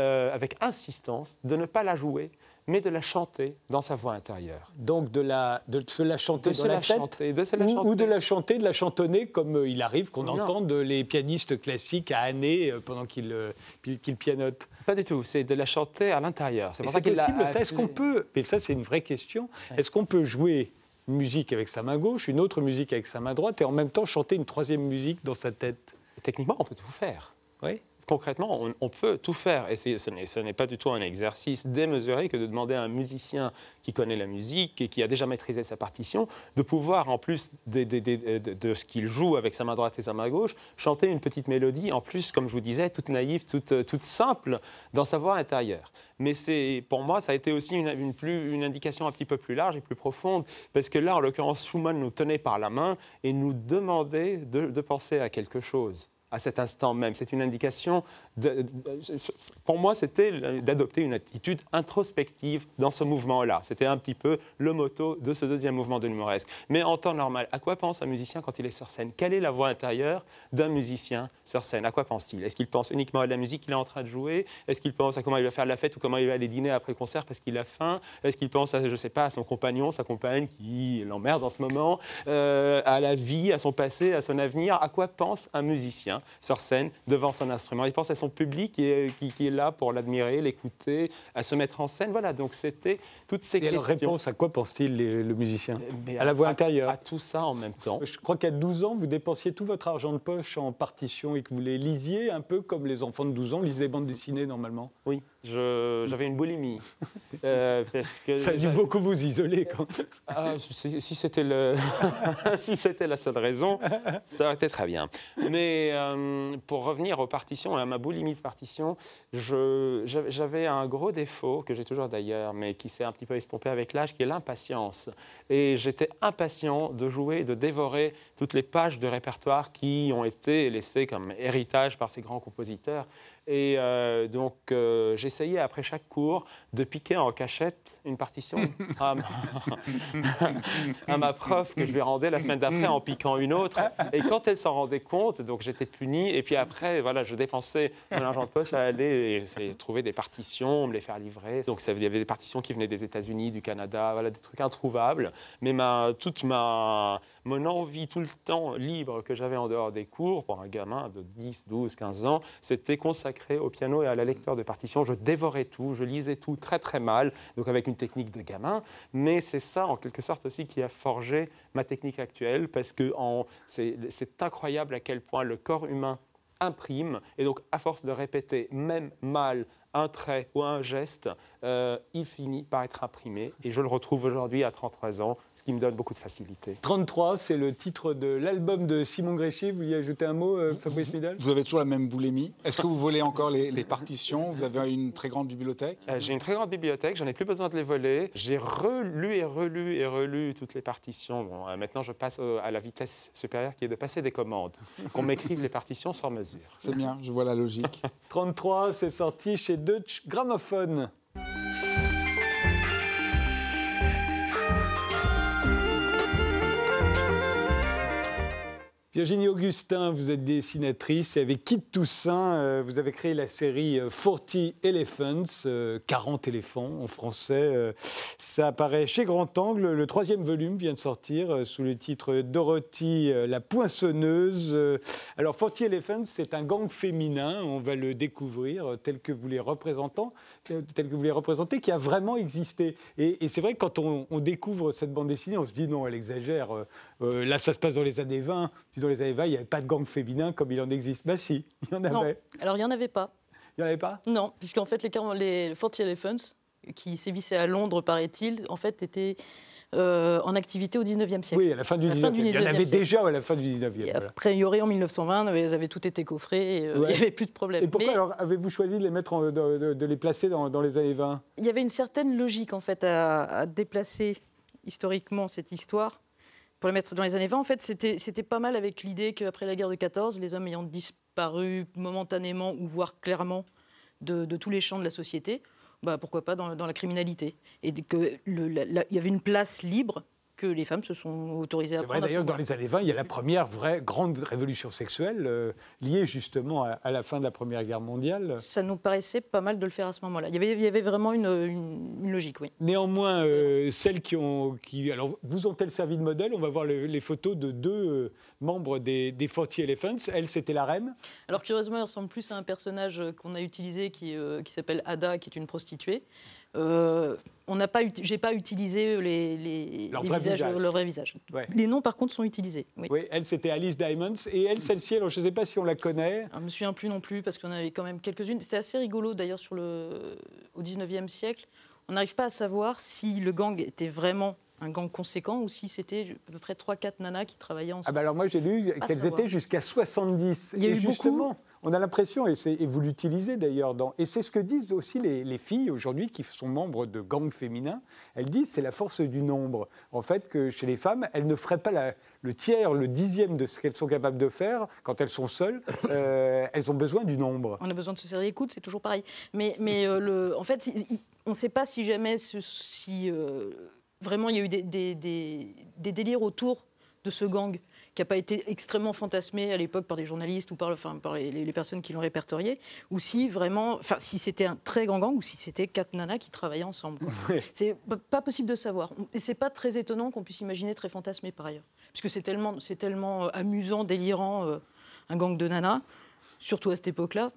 euh, avec insistance de ne pas la jouer, mais de la chanter dans sa voix intérieure. Donc de, la, de se la chanter de dans la, la tête chanter, de se la ou, chanter. ou, de la chanter, de la chantonner comme euh, il arrive qu'on entende les pianistes classiques à année euh, pendant qu'ils qu'ils pianotent. Pas du tout, c'est de la chanter à l'intérieur. C'est possible, ça Est-ce qu'on peut, et ça c'est une vraie question, est-ce qu'on peut jouer une musique avec sa main gauche, une autre musique avec sa main droite et en même temps chanter une troisième musique dans sa tête? Techniquement, on peut tout faire. Oui. Concrètement, on, peut tout faire. Et ce n'est pas du tout un exercice démesuré que de demander à un musicien qui connaît la musique et qui a déjà maîtrisé sa partition de pouvoir, en plus de, ce qu'il joue avec sa main droite et sa main gauche, chanter une petite mélodie, en plus, comme je vous disais, toute naïve, toute, simple, dans sa voix intérieure. Mais pour moi, ça a été aussi une, une indication un petit peu plus large et plus profonde, parce que là, en l'occurrence, Schumann nous tenait par la main et nous demandait de, de penser à quelque chose à cet instant même. C'est une indication, de- pour moi, c'était d'adopter une attitude introspective dans ce mouvement-là. C'était un petit peu le motto de ce deuxième mouvement de l'humoresque. Mais en temps normal, à quoi pense un musicien quand il est sur scène? Quelle est la voix intérieure d'un musicien sur scène? À quoi pense-t-il? Est-ce qu'il pense uniquement à la musique qu'il est en train de jouer? Est-ce qu'il pense à comment il va faire la fête ou comment il va aller dîner après concert parce qu'il a faim? Est-ce qu'il pense à, je sais pas, à son compagnon, sa compagne qui l'emmerde en ce moment, euh, à la vie, à son passé, à son avenir? À quoi pense un musicien sur scène devant son instrument Il pense à son public qui est, qui- qui est là pour l'admirer, l'écouter, à se mettre en scène. Voilà, donc c'était toutes ces Et questions. réponse à quoi pense-t-il le musicien Mais À la voix intérieure. À tout ça en même temps. Je crois qu'à 12 ans, vous dépensiez tout votre argent de poche en partition et que vous les lisiez un peu comme les enfants de 12 ans lisent des bandes dessinées normalement. Oui, j'avais une boulimie. Euh, parce que Ça a dû beaucoup vous isoler. Quand... Ah, si si c'était le... si c'était la seule raison, ça aurait été très bien. Mais euh, pour revenir aux partitions, à ma boulimie de j'avais j'avais un gros défaut, que j'ai toujours d'ailleurs, mais qui s'est un petit peu estompé avec l'âge, qui est l'impatience. Et j'étais impatient de jouer, de dévorer toutes les pages de répertoire qui ont été laissées comme héritage par ces grands compositeurs. Et euh, donc, euh, j'essayais après chaque cours de piquer en cachette une partition à ma, à ma prof que je lui rendais la semaine d'après en piquant une autre. Et quand elle s'en rendait compte, donc j'étais puni. Et puis après, voilà, je dépensais mon argent de poche à aller et essayer de trouver des partitions, me les faire livrer. Donc il y avait des partitions qui venaient des États-Unis, du Canada, voilà, des trucs introuvables. Mais ma, toute ma, mon envie tout le temps libre que j'avais en dehors des cours, pour un gamin de 10, 12, 15 ans, c'était consacré au piano et à la lecture de partitions. Je dévorais tout, je lisais tout très très mal, donc avec une technique de gamin. Mais c'est ça, en quelque sorte aussi, qui a forgé ma technique actuelle, parce que c'est incroyable à quel point le corps humain imprime, et donc à force de répéter, même mal, un trait ou un geste, euh, il finit par être imprimé. Et je le retrouve aujourd'hui à 33 ans, ce qui me donne beaucoup de facilité. 33, c'est le titre de l'album de Simon Gréchy. Vous vouliez ajouter un mot, euh, Fabrice Midal Vous avez toujours la même boulimie. Est-ce que vous volez encore les, les partitions? Vous avez une très grande bibliothèque? Euh, J'ai une très grande bibliothèque, j'en ai plus besoin de les voler. J'ai relu et relu et relu toutes les partitions. Bon, euh, maintenant, je passe à la vitesse supérieure qui est de passer des commandes. Qu'on m'écrive les partitions sans mesure. C'est bien, je vois la logique. 33, c'est sorti chez Deutsche Grammophon. Virginie Augustin, vous êtes dessinatrice et avec Kit Toussaint, euh, vous avez créé la série euh, 40 Elephants, euh, 40 éléphants en français. Euh, ça apparaît chez Grand Angle. Le troisième volume vient de sortir euh, sous le titre Dorothy euh, la poinçonneuse. Euh, alors 40 Elephants, c'est un gang féminin. On va le découvrir euh, tel que vous les représentant, euh, tel que vous les représentez, qui a vraiment existé. Et, c'est vrai que quand on découvre cette bande dessinée, on se dit non, elle exagère. Euh, là, ça se passe dans les années 20. Puis dans les années 20, il n'y avait pas de gang féminin comme il en existe. Bah si, il y en Non, avait. alors il n'y en avait pas. Il n'y en avait pas? Non, puisqu'en fait, les, les 40 Elephants, qui sévissaient à Londres, paraît-il, en fait, étaient euh, en activité au 19e siècle. Oui, à la fin du À la 19e. fin du il y en 19e avait siècle. déjà à la fin du 19e. Et voilà. après, il y aurait en 1920, elles avaient tout été coffrées, et, euh, il n'y avait plus de problème. Et pourquoi Mais alors avez-vous choisi de les mettre, en- de, de- de les placer dans, dans les années 20 il y avait une certaine logique, en fait, à, à déplacer historiquement cette histoire. Pour la mettre dans les années 20, en fait, c'était pas mal avec l'idée qu'après la guerre de 14, les hommes ayant disparu momentanément ou voire clairement de, tous les champs de la société, bah, pourquoi pas dans, dans la criminalité. Et que le- la- la- il y avait une place libre que les femmes se sont autorisées à prendre. D'ailleurs, dans les années 20, il y a la première vraie grande révolution sexuelle euh, liée justement à, la fin de la Première Guerre mondiale. Ça nous paraissait pas mal de le faire à ce moment-là. Il y avait, il y avait vraiment une, logique, oui. Néanmoins, euh, celles qui ont... Qui, alors, vous ont-elles servi de modèle? On va voir les photos de deux euh, membres des, des 40 Elephants. Elle, c'était la reine? Alors, curieusement, elle ressemble plus à un personnage qu'on a utilisé qui, qui s'appelle Ada, qui est une prostituée. Euh, on n'a pas, j'ai pas utilisé les, les, leur, vrai visages, visage. leur vrai visage. Les noms, par contre, sont utilisés. Oui, elle, c'était Alice Diamonds. Et elle, celle-ci, alors je ne sais pas si on la connaît. Je ne me souviens plus non plus, parce qu'on avait quand même quelques-unes. C'était assez rigolo, d'ailleurs, sur le, au 19e siècle. On n'arrive pas à savoir si le gang était vraiment un gang conséquent ou si c'était à peu près 3-4 nanas qui travaillaient ensemble. Ah bah alors moi j'ai lu qu'elles étaient jusqu'à 70. Il y a eu justement, on a l'impression, et, vous l'utilisez d'ailleurs, et c'est ce que disent aussi les, filles aujourd'hui qui sont membres de gangs féminins, elles disent c'est la force du nombre. En fait, que chez les femmes, elles ne feraient pas le tiers, le dixième de ce qu'elles sont capables de faire quand elles sont seules. Euh, elles ont besoin du nombre. On a besoin de se serrer les coudes, c'est toujours pareil. Mais, euh, en fait, on ne sait pas si jamais si, euh, vraiment il y a eu des, des délires autour de ce gang qui n'a pas été extrêmement fantasmé à l'époque par des journalistes ou par, enfin, par les, personnes qui l'ont répertorié, ou si vraiment, enfin, si c'était un très grand gang ou si c'était quatre nanas qui travaillaient ensemble. C'est pas possible de savoir. Et c'est pas très étonnant qu'on puisse imaginer très fantasmé par ailleurs, puisque c'est tellement, c'est tellement euh, amusant, délirant, euh, un gang de nanas, surtout à cette époque-là.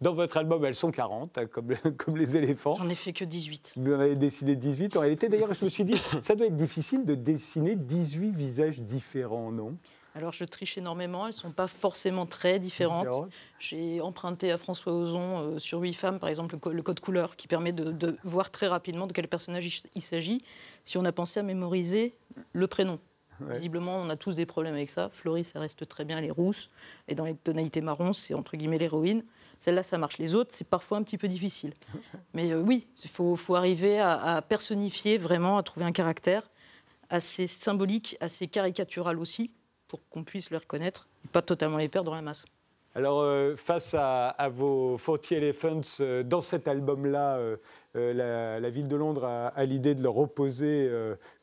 Dans votre album, elles sont 40, hein, comme, comme, les éléphants. J'en ai fait que 18. Vous en avez dessiné 18. En réalité, d'ailleurs, je me suis dit, ça doit être difficile de dessiner 18 visages différents, non? Alors je triche énormément, elles ne sont pas forcément très différentes. J'ai emprunté à François Ozon euh, sur 8 femmes, par exemple, le, code couleur qui permet de, voir très rapidement de quel personnage il, s'agit si on a pensé à mémoriser le prénom. Visiblement, on a tous des problèmes avec ça. Florie, ça reste très bien, elle est rousse. Et dans les tonalités marron, c'est entre guillemets l'héroïne. Celle-là, ça marche. Les autres, c'est parfois un petit peu difficile. Mais euh, oui, il faut, arriver à, personnifier vraiment, à trouver un caractère assez symbolique, assez caricatural aussi, pour qu'on puisse le reconnaître, et pas totalement les perdre dans la masse. Alors, euh, face à, vos 40 Elephants, euh, dans cet album-là, la, ville de Londres a, l'idée de leur opposer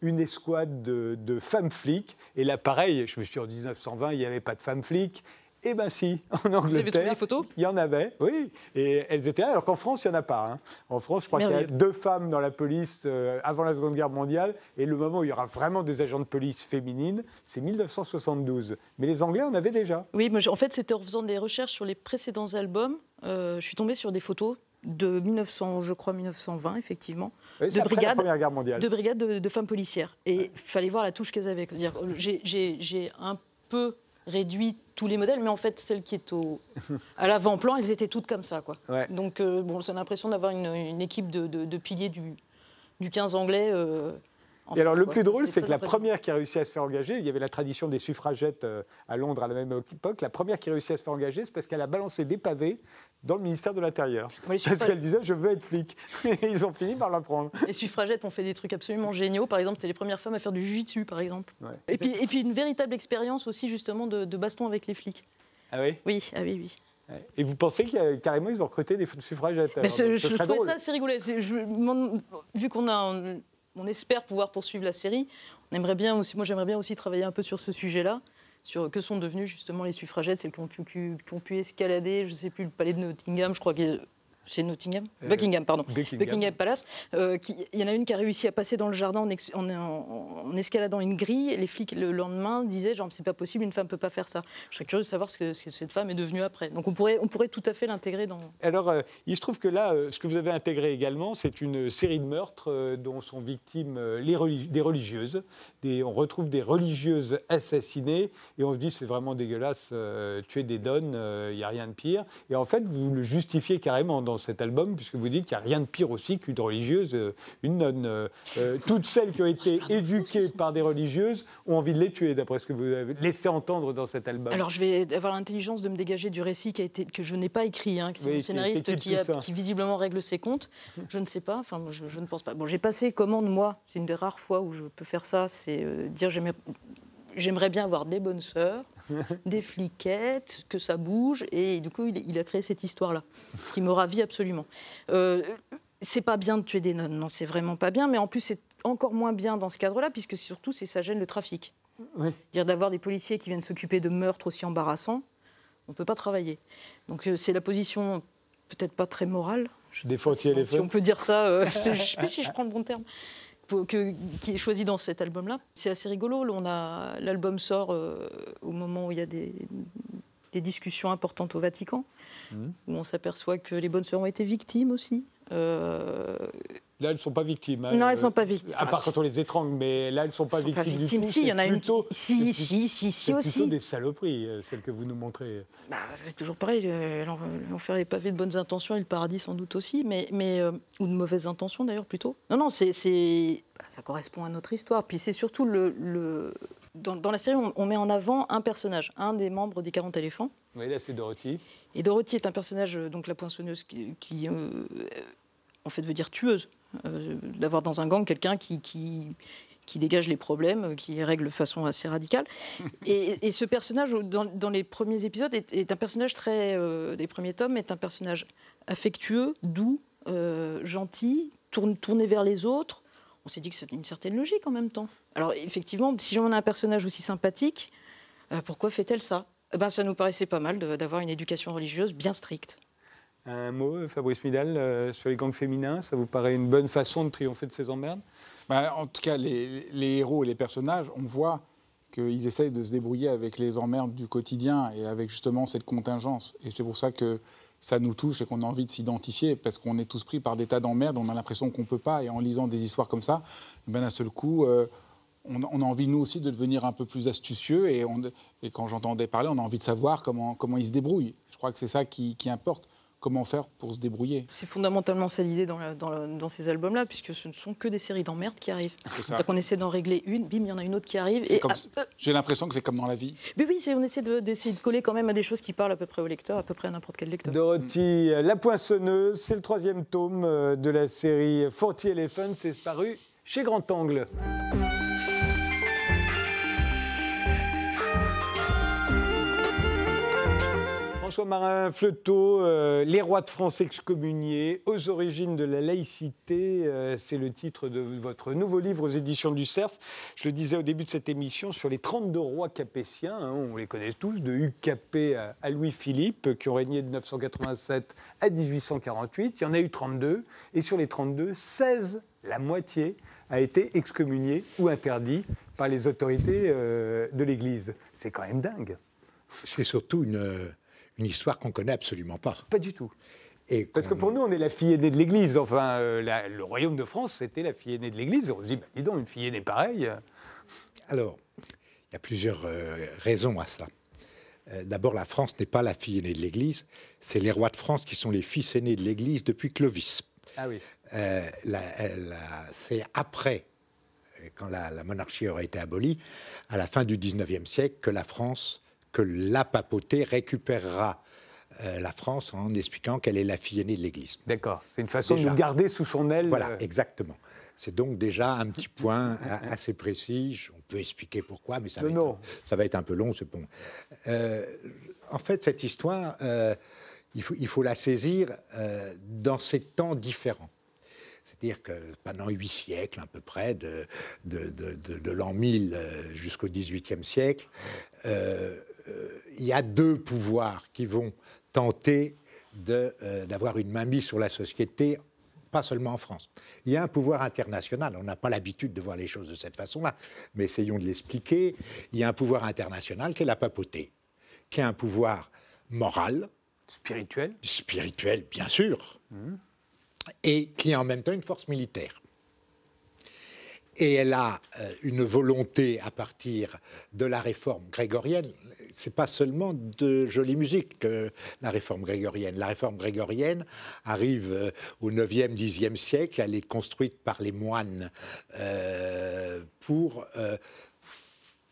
une escouade de, de, femmes flics. Et là, pareil, je me suis dit en 1920, il n'y avait pas de femmes flics. Eh bien si, en Angleterre, il y en avait, oui, et elles étaient là, alors qu'en France, il n'y en a pas. Hein. En France, je crois qu'il y a deux femmes dans la police euh, avant la Seconde Guerre mondiale, et le moment où il y aura vraiment des agents de police féminines, c'est 1972. Mais les Anglais en avaient déjà. Oui, en fait, c'était en faisant des recherches sur les précédents albums, euh, je suis tombée sur des photos de 1900, je crois 1920 effectivement, de, brigades, Première Guerre mondiale. de brigades de, femmes policières. Et il fallait voir la touche qu'elles avaient. J'ai un peu réduit tous les modèles, mais en fait, celle qui est au, à l'avant-plan, elles étaient toutes comme ça. Quoi. Donc, euh, bon, j'ai l'impression d'avoir une, équipe de, piliers du, du 15 anglais. Euh, et alors, le plus drôle, c'est que la première qui a réussi à se faire engager, il y avait la tradition des suffragettes euh, à Londres à la même époque, la première qui a réussi à se faire engager, c'est parce qu'elle a balancé des pavés dans le ministère de l'Intérieur. Parce qu'elle disait, je veux être flic. Et ils ont fini par l'apprendre. Les suffragettes ont fait des trucs absolument géniaux. Par exemple, c'est les premières femmes à faire du jiu-jitsu, par exemple. Et, puis, et puis une véritable expérience aussi, justement, de, baston avec les flics. Ah oui? Oui, ah oui, oui. Et vous pensez qu'il carrément ils ont recruté des suffragettes Mais je, je trouvais ça assez rigolo. vu qu'on a on espère pouvoir poursuivre la série. On aimerait bien aussi, moi j'aimerais bien aussi travailler un peu sur ce sujet-là, sur que sont devenus justement les suffragettes, celles qui ont pu, qui ont pu escalader, je ne sais plus, le palais de Nottingham, je crois que c'est Nottingham euh, Buckingham, pardon. Buckingham, Palace. Euh, il y en a une qui a réussi à passer dans le jardin en, en, escaladant une grille. Les flics, le lendemain, disaient genre, c'est pas possible, une femme peut pas faire ça. Je serais curieux de savoir ce que, cette femme est devenue après. Donc on pourrait, on pourrait tout à fait l'intégrer dans. Alors, euh, il se trouve que là, ce que vous avez intégré également, c'est une série de meurtres dont sont victimes les des religieuses. Des, on retrouve des religieuses assassinées et on se dit, c'est vraiment dégueulasse, tuer des donnes, il n'y a rien de pire. Et en fait, vous le justifiez carrément dans cet album, puisque vous dites qu'il n'y a rien de pire aussi qu'une religieuse, euh, une nonne. Euh, euh, toutes celles qui ont été éduquées par des religieuses ont envie de les tuer, d'après ce que vous avez laissé entendre dans cet album. Alors je vais avoir l'intelligence de me dégager du récit qui a été, que je n'ai pas écrit, hein, qui est scénariste qui, qui, visiblement règle ses comptes. Je ne sais pas, enfin je, je ne pense pas. Bon, j'ai passé commande, moi, c'est une des rares fois où je peux faire ça, c'est dire j'aimais j'aimerais bien avoir des bonnes sœurs, des fliquettes, que ça bouge. Et du coup, il, a créé cette histoire-là, ce qui me ravit absolument. Euh, c'est pas bien de tuer des nonnes, non, c'est vraiment pas bien. Mais en plus, encore moins bien dans ce cadre-là, puisque surtout, c'est ça gêne le trafic. Oui. Dire d'avoir des policiers qui viennent s'occuper de meurtres aussi embarrassants, on ne peut pas travailler. Donc euh, c'est la position peut-être pas très morale. Des si, si on peut dire ça, euh, je ne sais pas si je prends le bon terme. Qui est choisi dans cet album-là. C'est assez rigolo. On a l'album sort euh, au moment où il y a des, des discussions importantes au Vatican, mmh. où on s'aperçoit que les bonnes sœurs ont été victimes aussi. Euh, là, elles ne sont pas victimes. Hein. Non, elles ne sont pas victimes. À part quand on les étrangle, mais là, elles ne sont pas victimes, du tout. Si, il y en a plutôt, une. Si, si, si, si aussi. plutôt des saloperies, euh, celles que vous nous montrez. Bah, c'est toujours pareil. Euh, l'enfer est pavé de bonnes intentions et le paradis sans doute aussi, mais, mais ou de mauvaises intentions d'ailleurs plutôt. Non, non, c'est, bah, ça correspond à notre histoire. Puis c'est surtout le, le... Dans, la série, on, met en avant un personnage, un des membres des 40 éléphants. Oui, là, c'est Dorothy. Et Dorothy est un personnage, donc la poinçonneuse, qui, en fait veut dire tueuse. Euh, d'avoir dans un gang quelqu'un qui, qui, qui, dégage les problèmes, qui les règle de façon assez radicale. et, ce personnage, dans, les premiers épisodes, est, un personnage très. Euh, des premiers tomes, est un personnage affectueux, doux, euh, gentil, tourne, tourné vers les autres. On s'est dit que c'était une certaine logique en même temps. Alors, effectivement, si j'en ai un personnage aussi sympathique, pourquoi fait-elle ça? Eh ben, Ça nous paraissait pas mal d'avoir une éducation religieuse bien stricte. Un mot, Fabrice Midal, euh, sur les gangs féminins, ça vous paraît une bonne façon de triompher de ces emmerdes? Bah, En tout cas, les, héros et les personnages, on voit qu'ils essayent de se débrouiller avec les emmerdes du quotidien et avec justement cette contingence. Et c'est pour ça que ça nous touche et qu'on a envie de s'identifier, parce qu'on est tous pris par des tas d'emmerdes, on a l'impression qu'on ne peut pas, et en lisant des histoires comme ça, ben d'un seul coup, euh, on, a envie, nous aussi, de devenir un peu plus astucieux, et, quand j'entendais parler, on a envie de savoir comment ils se débrouillent. Je crois que c'est ça qui importe comment faire pour se débrouiller. C'est fondamentalement ça l'idée dans, dans, ces albums-là, puisque ce ne sont que des séries d'emmerdes qui arrivent. C'est qu'on essaie d'en régler une, bim, il y en a une autre qui arrive. Ah, j'ai l'impression que c'est comme dans la vie. Mais oui, on essaie d'essayer de, coller quand même à des choses qui parlent à peu près au lecteur, à peu près à n'importe quel lecteur. Dorothy, La Poinçonneuse, c'est le troisième tome euh, de la série Forty Elephants, c'est paru chez Grand Angle. François Marin Fleuteau, euh, Les rois de France excommuniés, aux origines de la laïcité, euh, c'est le titre de votre nouveau livre aux éditions du Cerf. Je le disais au début de cette émission sur les 32 rois capétiens, hein, on les connaît tous, de Hugues Capet à, Louis-Philippe, qui ont régné de 987 à 1848. Il y en a eu 32, et sur les 32, 16, la moitié, a été excommunié ou interdit par les autorités euh, de l'Église. C'est quand même dingue. C'est surtout une une histoire qu'on connaît absolument pas. Pas du tout. Et Parce que pour nous, on est la fille aînée de l'Église. Enfin, euh, le royaume de France, c'était la fille aînée de l'Église. On se dit, bah, dis donc, une fille aînée pareille. Alors, il y a plusieurs euh, raisons à ça. Euh, d'abord, la France n'est pas la fille aînée de l'Église, c'est les rois de France qui sont les fils aînés de l'Église depuis Clovis. Ah oui. c'est après, quand la, la, monarchie aurait été abolie, à la fin du 19e siècle, que la France que la papauté récupérera euh, la France en expliquant qu'elle est la fille aînée de l'Église. D'accord, c'est une façon de nous garder sous son aile. Voilà, euh. exactement. C'est donc déjà un petit point assez précis. On peut expliquer pourquoi, mais ça, va, Être, ça va être un peu long, c'est bon. Euh, en fait, cette histoire, il, faut, il, faut, la saisir dans ces temps différents. C'est-à-dire que pendant huit siècles à peu près, de, de, de, de l'an 1000 jusqu'au XVIIIe siècle, il y a deux pouvoirs qui vont tenter euh, d'avoir une mainmise sur la société, pas seulement en France. Il y a un pouvoir international, on n'a pas l'habitude de voir les choses de cette façon-là, mais essayons de l'expliquer. Il y a un pouvoir international qui est la papauté, qui est un pouvoir moral. Spirituel Spirituel, bien sûr. Mmh. Et qui est en même temps une force militaire et elle a euh, une volonté à partir de la réforme grégorienne. C'est pas seulement de jolie musique que la réforme grégorienne. La réforme grégorienne arrive euh, au 9e, 10e siècle. Elle est construite par les moines euh, pour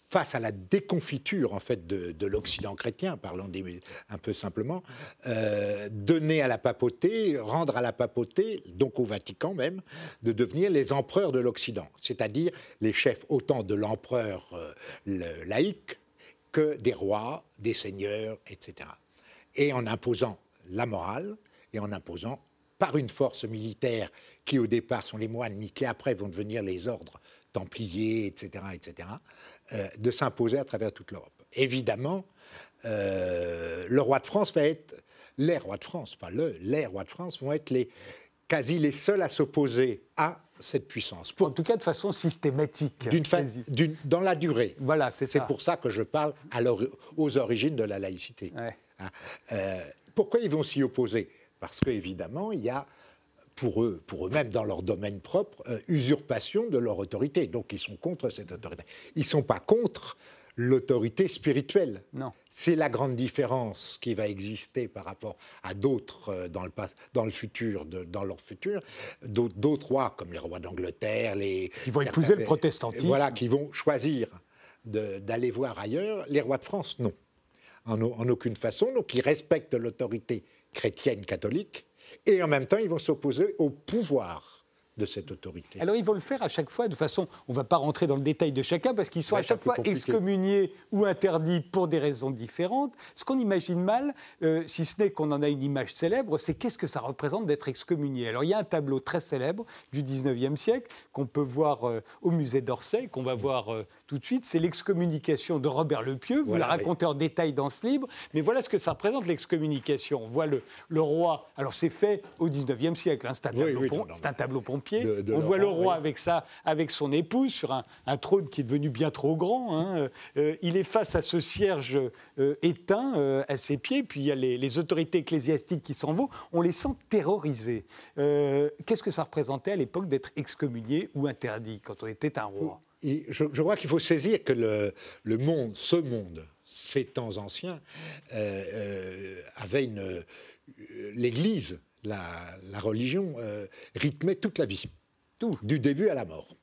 face à la déconfiture en fait de, l'Occident chrétien, parlons un peu simplement, euh, donner à la papauté, rendre à la papauté, donc au Vatican même, de devenir les empereurs de l'Occident, c'est-à-dire les chefs autant de l'empereur euh, laïque que des rois, des seigneurs, etc. Et en imposant la morale et en imposant par une force militaire qui au départ sont les moines, mais qui après vont devenir les ordres templiers, etc., etc., de s'imposer à travers toute l'Europe. Évidemment, euh, le roi de France va être, les rois de France, pas le, les rois de France vont être les, quasi les seuls à s'opposer à cette puissance. Pour, en tout cas, de façon systématique. D'une, dans la durée. Voilà, c'est C'est pour ça que je parle à aux origines de la laïcité. Hein, euh, pourquoi ils vont s'y opposer? Parce qu'évidemment, il y a pour eux, pour eux-mêmes, dans leur domaine propre, euh, usurpation de leur autorité. Donc ils sont contre cette autorité. Ils ne sont pas contre l'autorité spirituelle. Non. C'est la grande différence qui va exister par rapport à d'autres euh, dans, le, dans le futur, dans leur futur, d'autres rois comme les rois d'Angleterre, les qui vont épouser le protestantisme, voilà, qui vont choisir d'aller voir ailleurs. Les rois de France, non, en, en aucune façon. Donc ils respectent l'autorité chrétienne catholique et en même temps ils vont s'opposer au pouvoir de cette autorité. Alors ils vont le faire à chaque fois de façon, on ne va pas rentrer dans le détail de chacun parce qu'ils sont à chaque fois excommuniés ou interdits pour des raisons différentes. Ce qu'on imagine mal, euh, si ce n'est qu'on en a une image célèbre, c'est qu'est-ce que ça représente d'être excommunié. Alors il y a un tableau très célèbre du 19e siècle qu'on peut voir euh, au musée d'Orsay, qu'on va voir euh, tout de suite. C'est l'excommunication de Robert le Pieux. Vous la racontez en détail dans ce livre, mais voilà ce que ça représente l'excommunication. On voit le, le roi. Alors c'est fait au 19e siècle, hein, c'est un, un tableau on voit le roi avec, ça, avec son épouse sur un, trône qui est devenu bien trop grand. Hein. Euh, il est face à ce cierge euh, éteint euh, à ses pieds, puis il y a les, autorités ecclésiastiques qui s'en vont. On les sent terrorisés. Qu'est-ce que ça représentait à l'époque d'être excommunié ou interdit quand on était un roi? Je, crois qu'il faut saisir que le, monde, ce monde, ces temps anciens, avait une l'Église la, religion euh, rythmait toute la vie, tout, du début à la mort.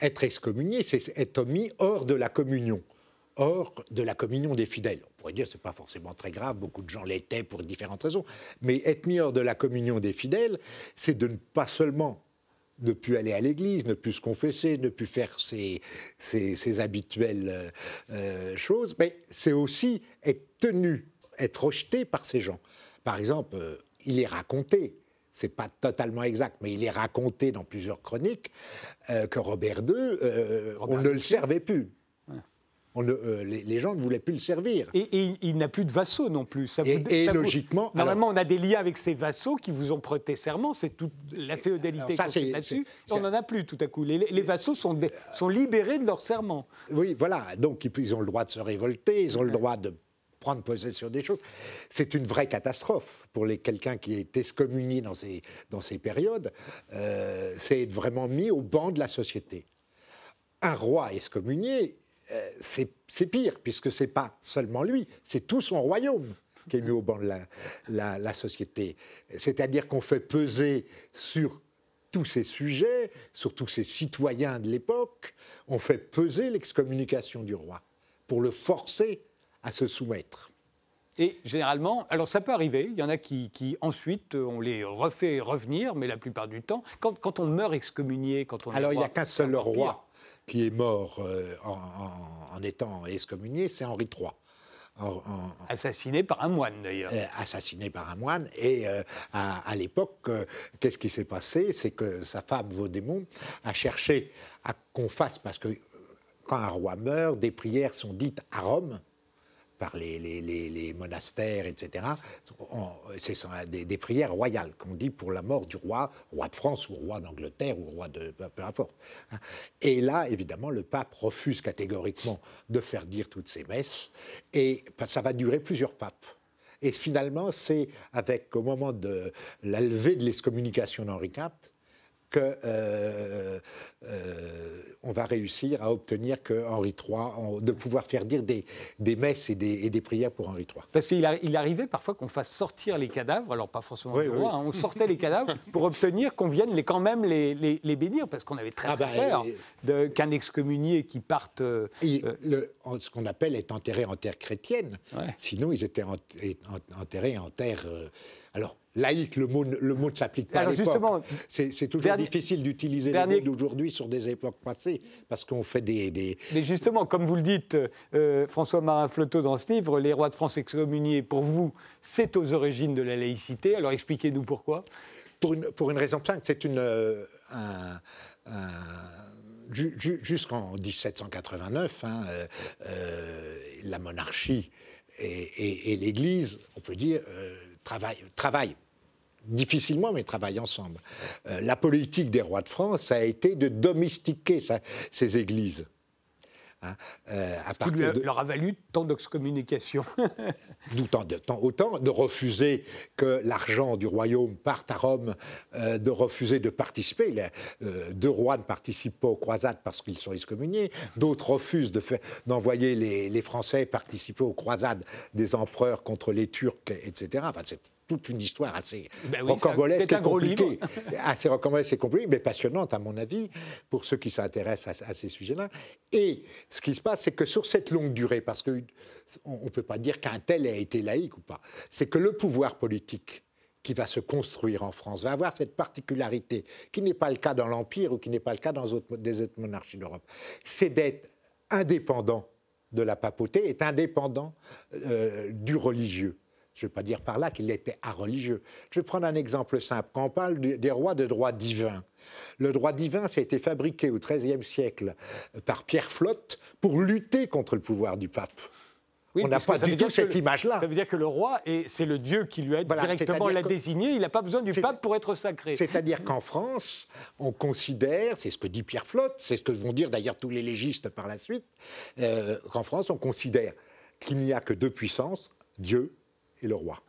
Être excommunié, c'est être mis hors de la communion, hors de la communion des fidèles. On pourrait dire que ce n'est pas forcément très grave, beaucoup de gens l'étaient pour différentes raisons, mais être mis hors de la communion des fidèles, c'est de ne pas seulement ne plus aller à l'église, ne plus se confesser, ne plus faire ses, habituelles euh, euh, choses, mais c'est aussi être tenu, être rejeté par ces gens. Par exemple, il est raconté, c'est pas totalement exact, mais il est raconté dans plusieurs chroniques euh, que Robert II, euh, on ne le servait plus. On euh, les, gens ne voulaient plus le servir. Et, il n'a plus de vassaux non plus. Ça et, logiquement. Normalement, on a des liens avec ces vassaux qui vous ont prêté serment. C'est toute la féodalité là-dessus. On n'en a plus tout à coup. Les, vassaux sont, sont libérés de leur serment. Oui, voilà. Donc, ils ont le droit de se révolter, ils ont le droit de prendre possession des choses. C'est une vraie catastrophe pour quelqu'un qui est excommunié dans ces, dans ces périodes. Euh, c'est être vraiment mis au banc de la société. Un roi excommunié, euh, c'est pire, puisque c'est pas seulement lui, c'est tout son royaume qui est mis au banc de la, la société. C'est-à-dire qu'on fait peser sur tous ces sujets, sur tous ces citoyens de l'époque, on fait peser l'excommunication du roi pour le forcer à se soumettre. Et généralement, alors ça peut arriver, il y en a qui, ensuite, euh, on les refait revenir, mais la plupart du temps, quand, on meurt excommunié, quand on Alors il n'y a qu'un seul roi qui est mort euh, en, étant excommunié, c'est Henri III. assassiné par un moine d'ailleurs. Euh, assassiné par un moine. Et à, l'époque, qu'est-ce qui s'est passé? C'est que sa femme Vaudémont a cherché à qu'on fasse, parce que quand un roi meurt, des prières sont dites à Rome par les, les, monastères, etc. C'est des, des, prières royales qu'on dit pour la mort du roi, roi de France ou roi d'Angleterre ou roi de peu importe. Hein. Et là, évidemment, le pape refuse catégoriquement de faire dire toutes ces messes, et ça va durer plusieurs papes. Et finalement, c'est avec, au moment de la levée de l'excommunication d'Henri IV, euh, euh, va réussir à obtenir que Henri III, de pouvoir faire dire des, des messes et des, des, prières pour Henri III. Parce qu'il il arrivait parfois qu'on fasse sortir les cadavres, alors pas forcément oui, roi, hein, on sortait les cadavres pour obtenir qu'on vienne les, quand même les, les, bénir, parce qu'on avait très, ah bah, peur qu'un excommunié qui parte... Euh, le, ce qu'on appelle est enterré en terre chrétienne, sinon ils étaient enterrés en terre... alors, laïque, le mot, le mot ne s'applique pas Alors à justement, c'est toujours difficile d'utiliser les mots d'aujourd'hui sur des époques passées, parce qu'on fait des, Mais justement, comme vous le dites, euh, François Marin Floteau, dans ce livre, Les rois de France excommuniés, pour vous, c'est aux origines de la laïcité. Alors expliquez-nous pourquoi. pour une, pour une raison simple, c'est une, jusqu'en 1789, hein, la monarchie et, l'Église, on peut dire, travaillent, difficilement, mais travaillent ensemble. la politique des rois de France a été de domestiquer ces églises. Hein, euh, à qui leur a valu tant d'excommunications. D'autant de, autant de refuser que l'argent du royaume parte à Rome, euh, de refuser de participer. Les, euh, deux rois ne participent pas aux croisades parce qu'ils sont excommuniés. D'autres refusent d'envoyer les, les, Français participer aux croisades des empereurs contre les Turcs, etc. Enfin, c'est toute une histoire assez ben rocambolesque et compliquée. assez rocambolesque et compliquée, mais passionnante à mon avis, pour ceux qui s'intéressent à, ces sujets-là. Et ce qui se passe, c'est que sur cette longue durée, parce qu'on ne peut pas dire qu'un tel a été laïque ou pas, c'est que le pouvoir politique qui va se construire en France va avoir cette particularité, qui n'est pas le cas dans l'Empire ou qui n'est pas le cas dans autres, des autres monarchies d'Europe, c'est d'être indépendant de la papauté, est indépendant euh, du religieux. Je ne veux pas dire par là qu'il était religieux. Je vais prendre un exemple simple. Quand on parle des rois de droit divin, le droit divin, ça a été fabriqué au XIIIe siècle par Pierre Flotte pour lutter contre le pouvoir du pape. on n'a pas du tout cette image-là. Ça veut dire que le roi, c'est le Dieu qui lui a directement l'a désigné, il n'a pas besoin du pape pour être sacré. C'est-à-dire qu'en France, on considère, c'est ce que dit Pierre Flotte, c'est ce que vont dire d'ailleurs tous les légistes par la suite, euh, qu'en France, on considère qu'il n'y a que deux puissances, Dieu et le roi.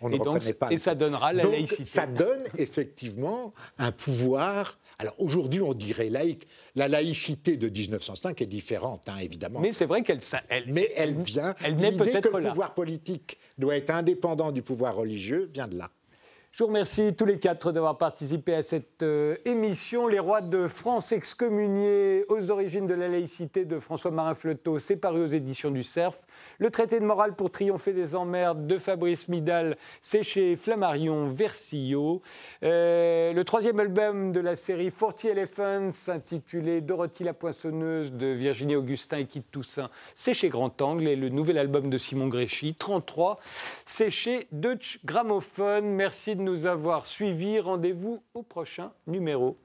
On et, donc, pas et ça donnera la laïcité. Ça donne effectivement un pouvoir. Alors aujourd'hui, on dirait laïque. La laïcité de 1905 est différente, hein, évidemment. Mais c'est vrai qu'elle. Mais elle vient. Elle n'est peut-être que le pouvoir politique doit être indépendant du pouvoir religieux vient de là. Je vous remercie tous les quatre d'avoir participé à cette euh, émission. Les rois de France excommuniés aux origines de la laïcité de François-Marin Fleutot, c'est paru aux éditions du Cerf. Le traité de morale pour triompher des emmerdes de Fabrice Midal, c'est chez Flammarion Versillot. Euh, le troisième album de la série Forty Elephants, intitulé Dorothy la poinçonneuse de Virginie Augustin et Kit Toussaint, c'est chez Grand Angle. Et le nouvel album de Simon Gréchy, 33, c'est chez Deutsche Grammophon. Merci de nous avoir suivis. Rendez-vous au prochain numéro.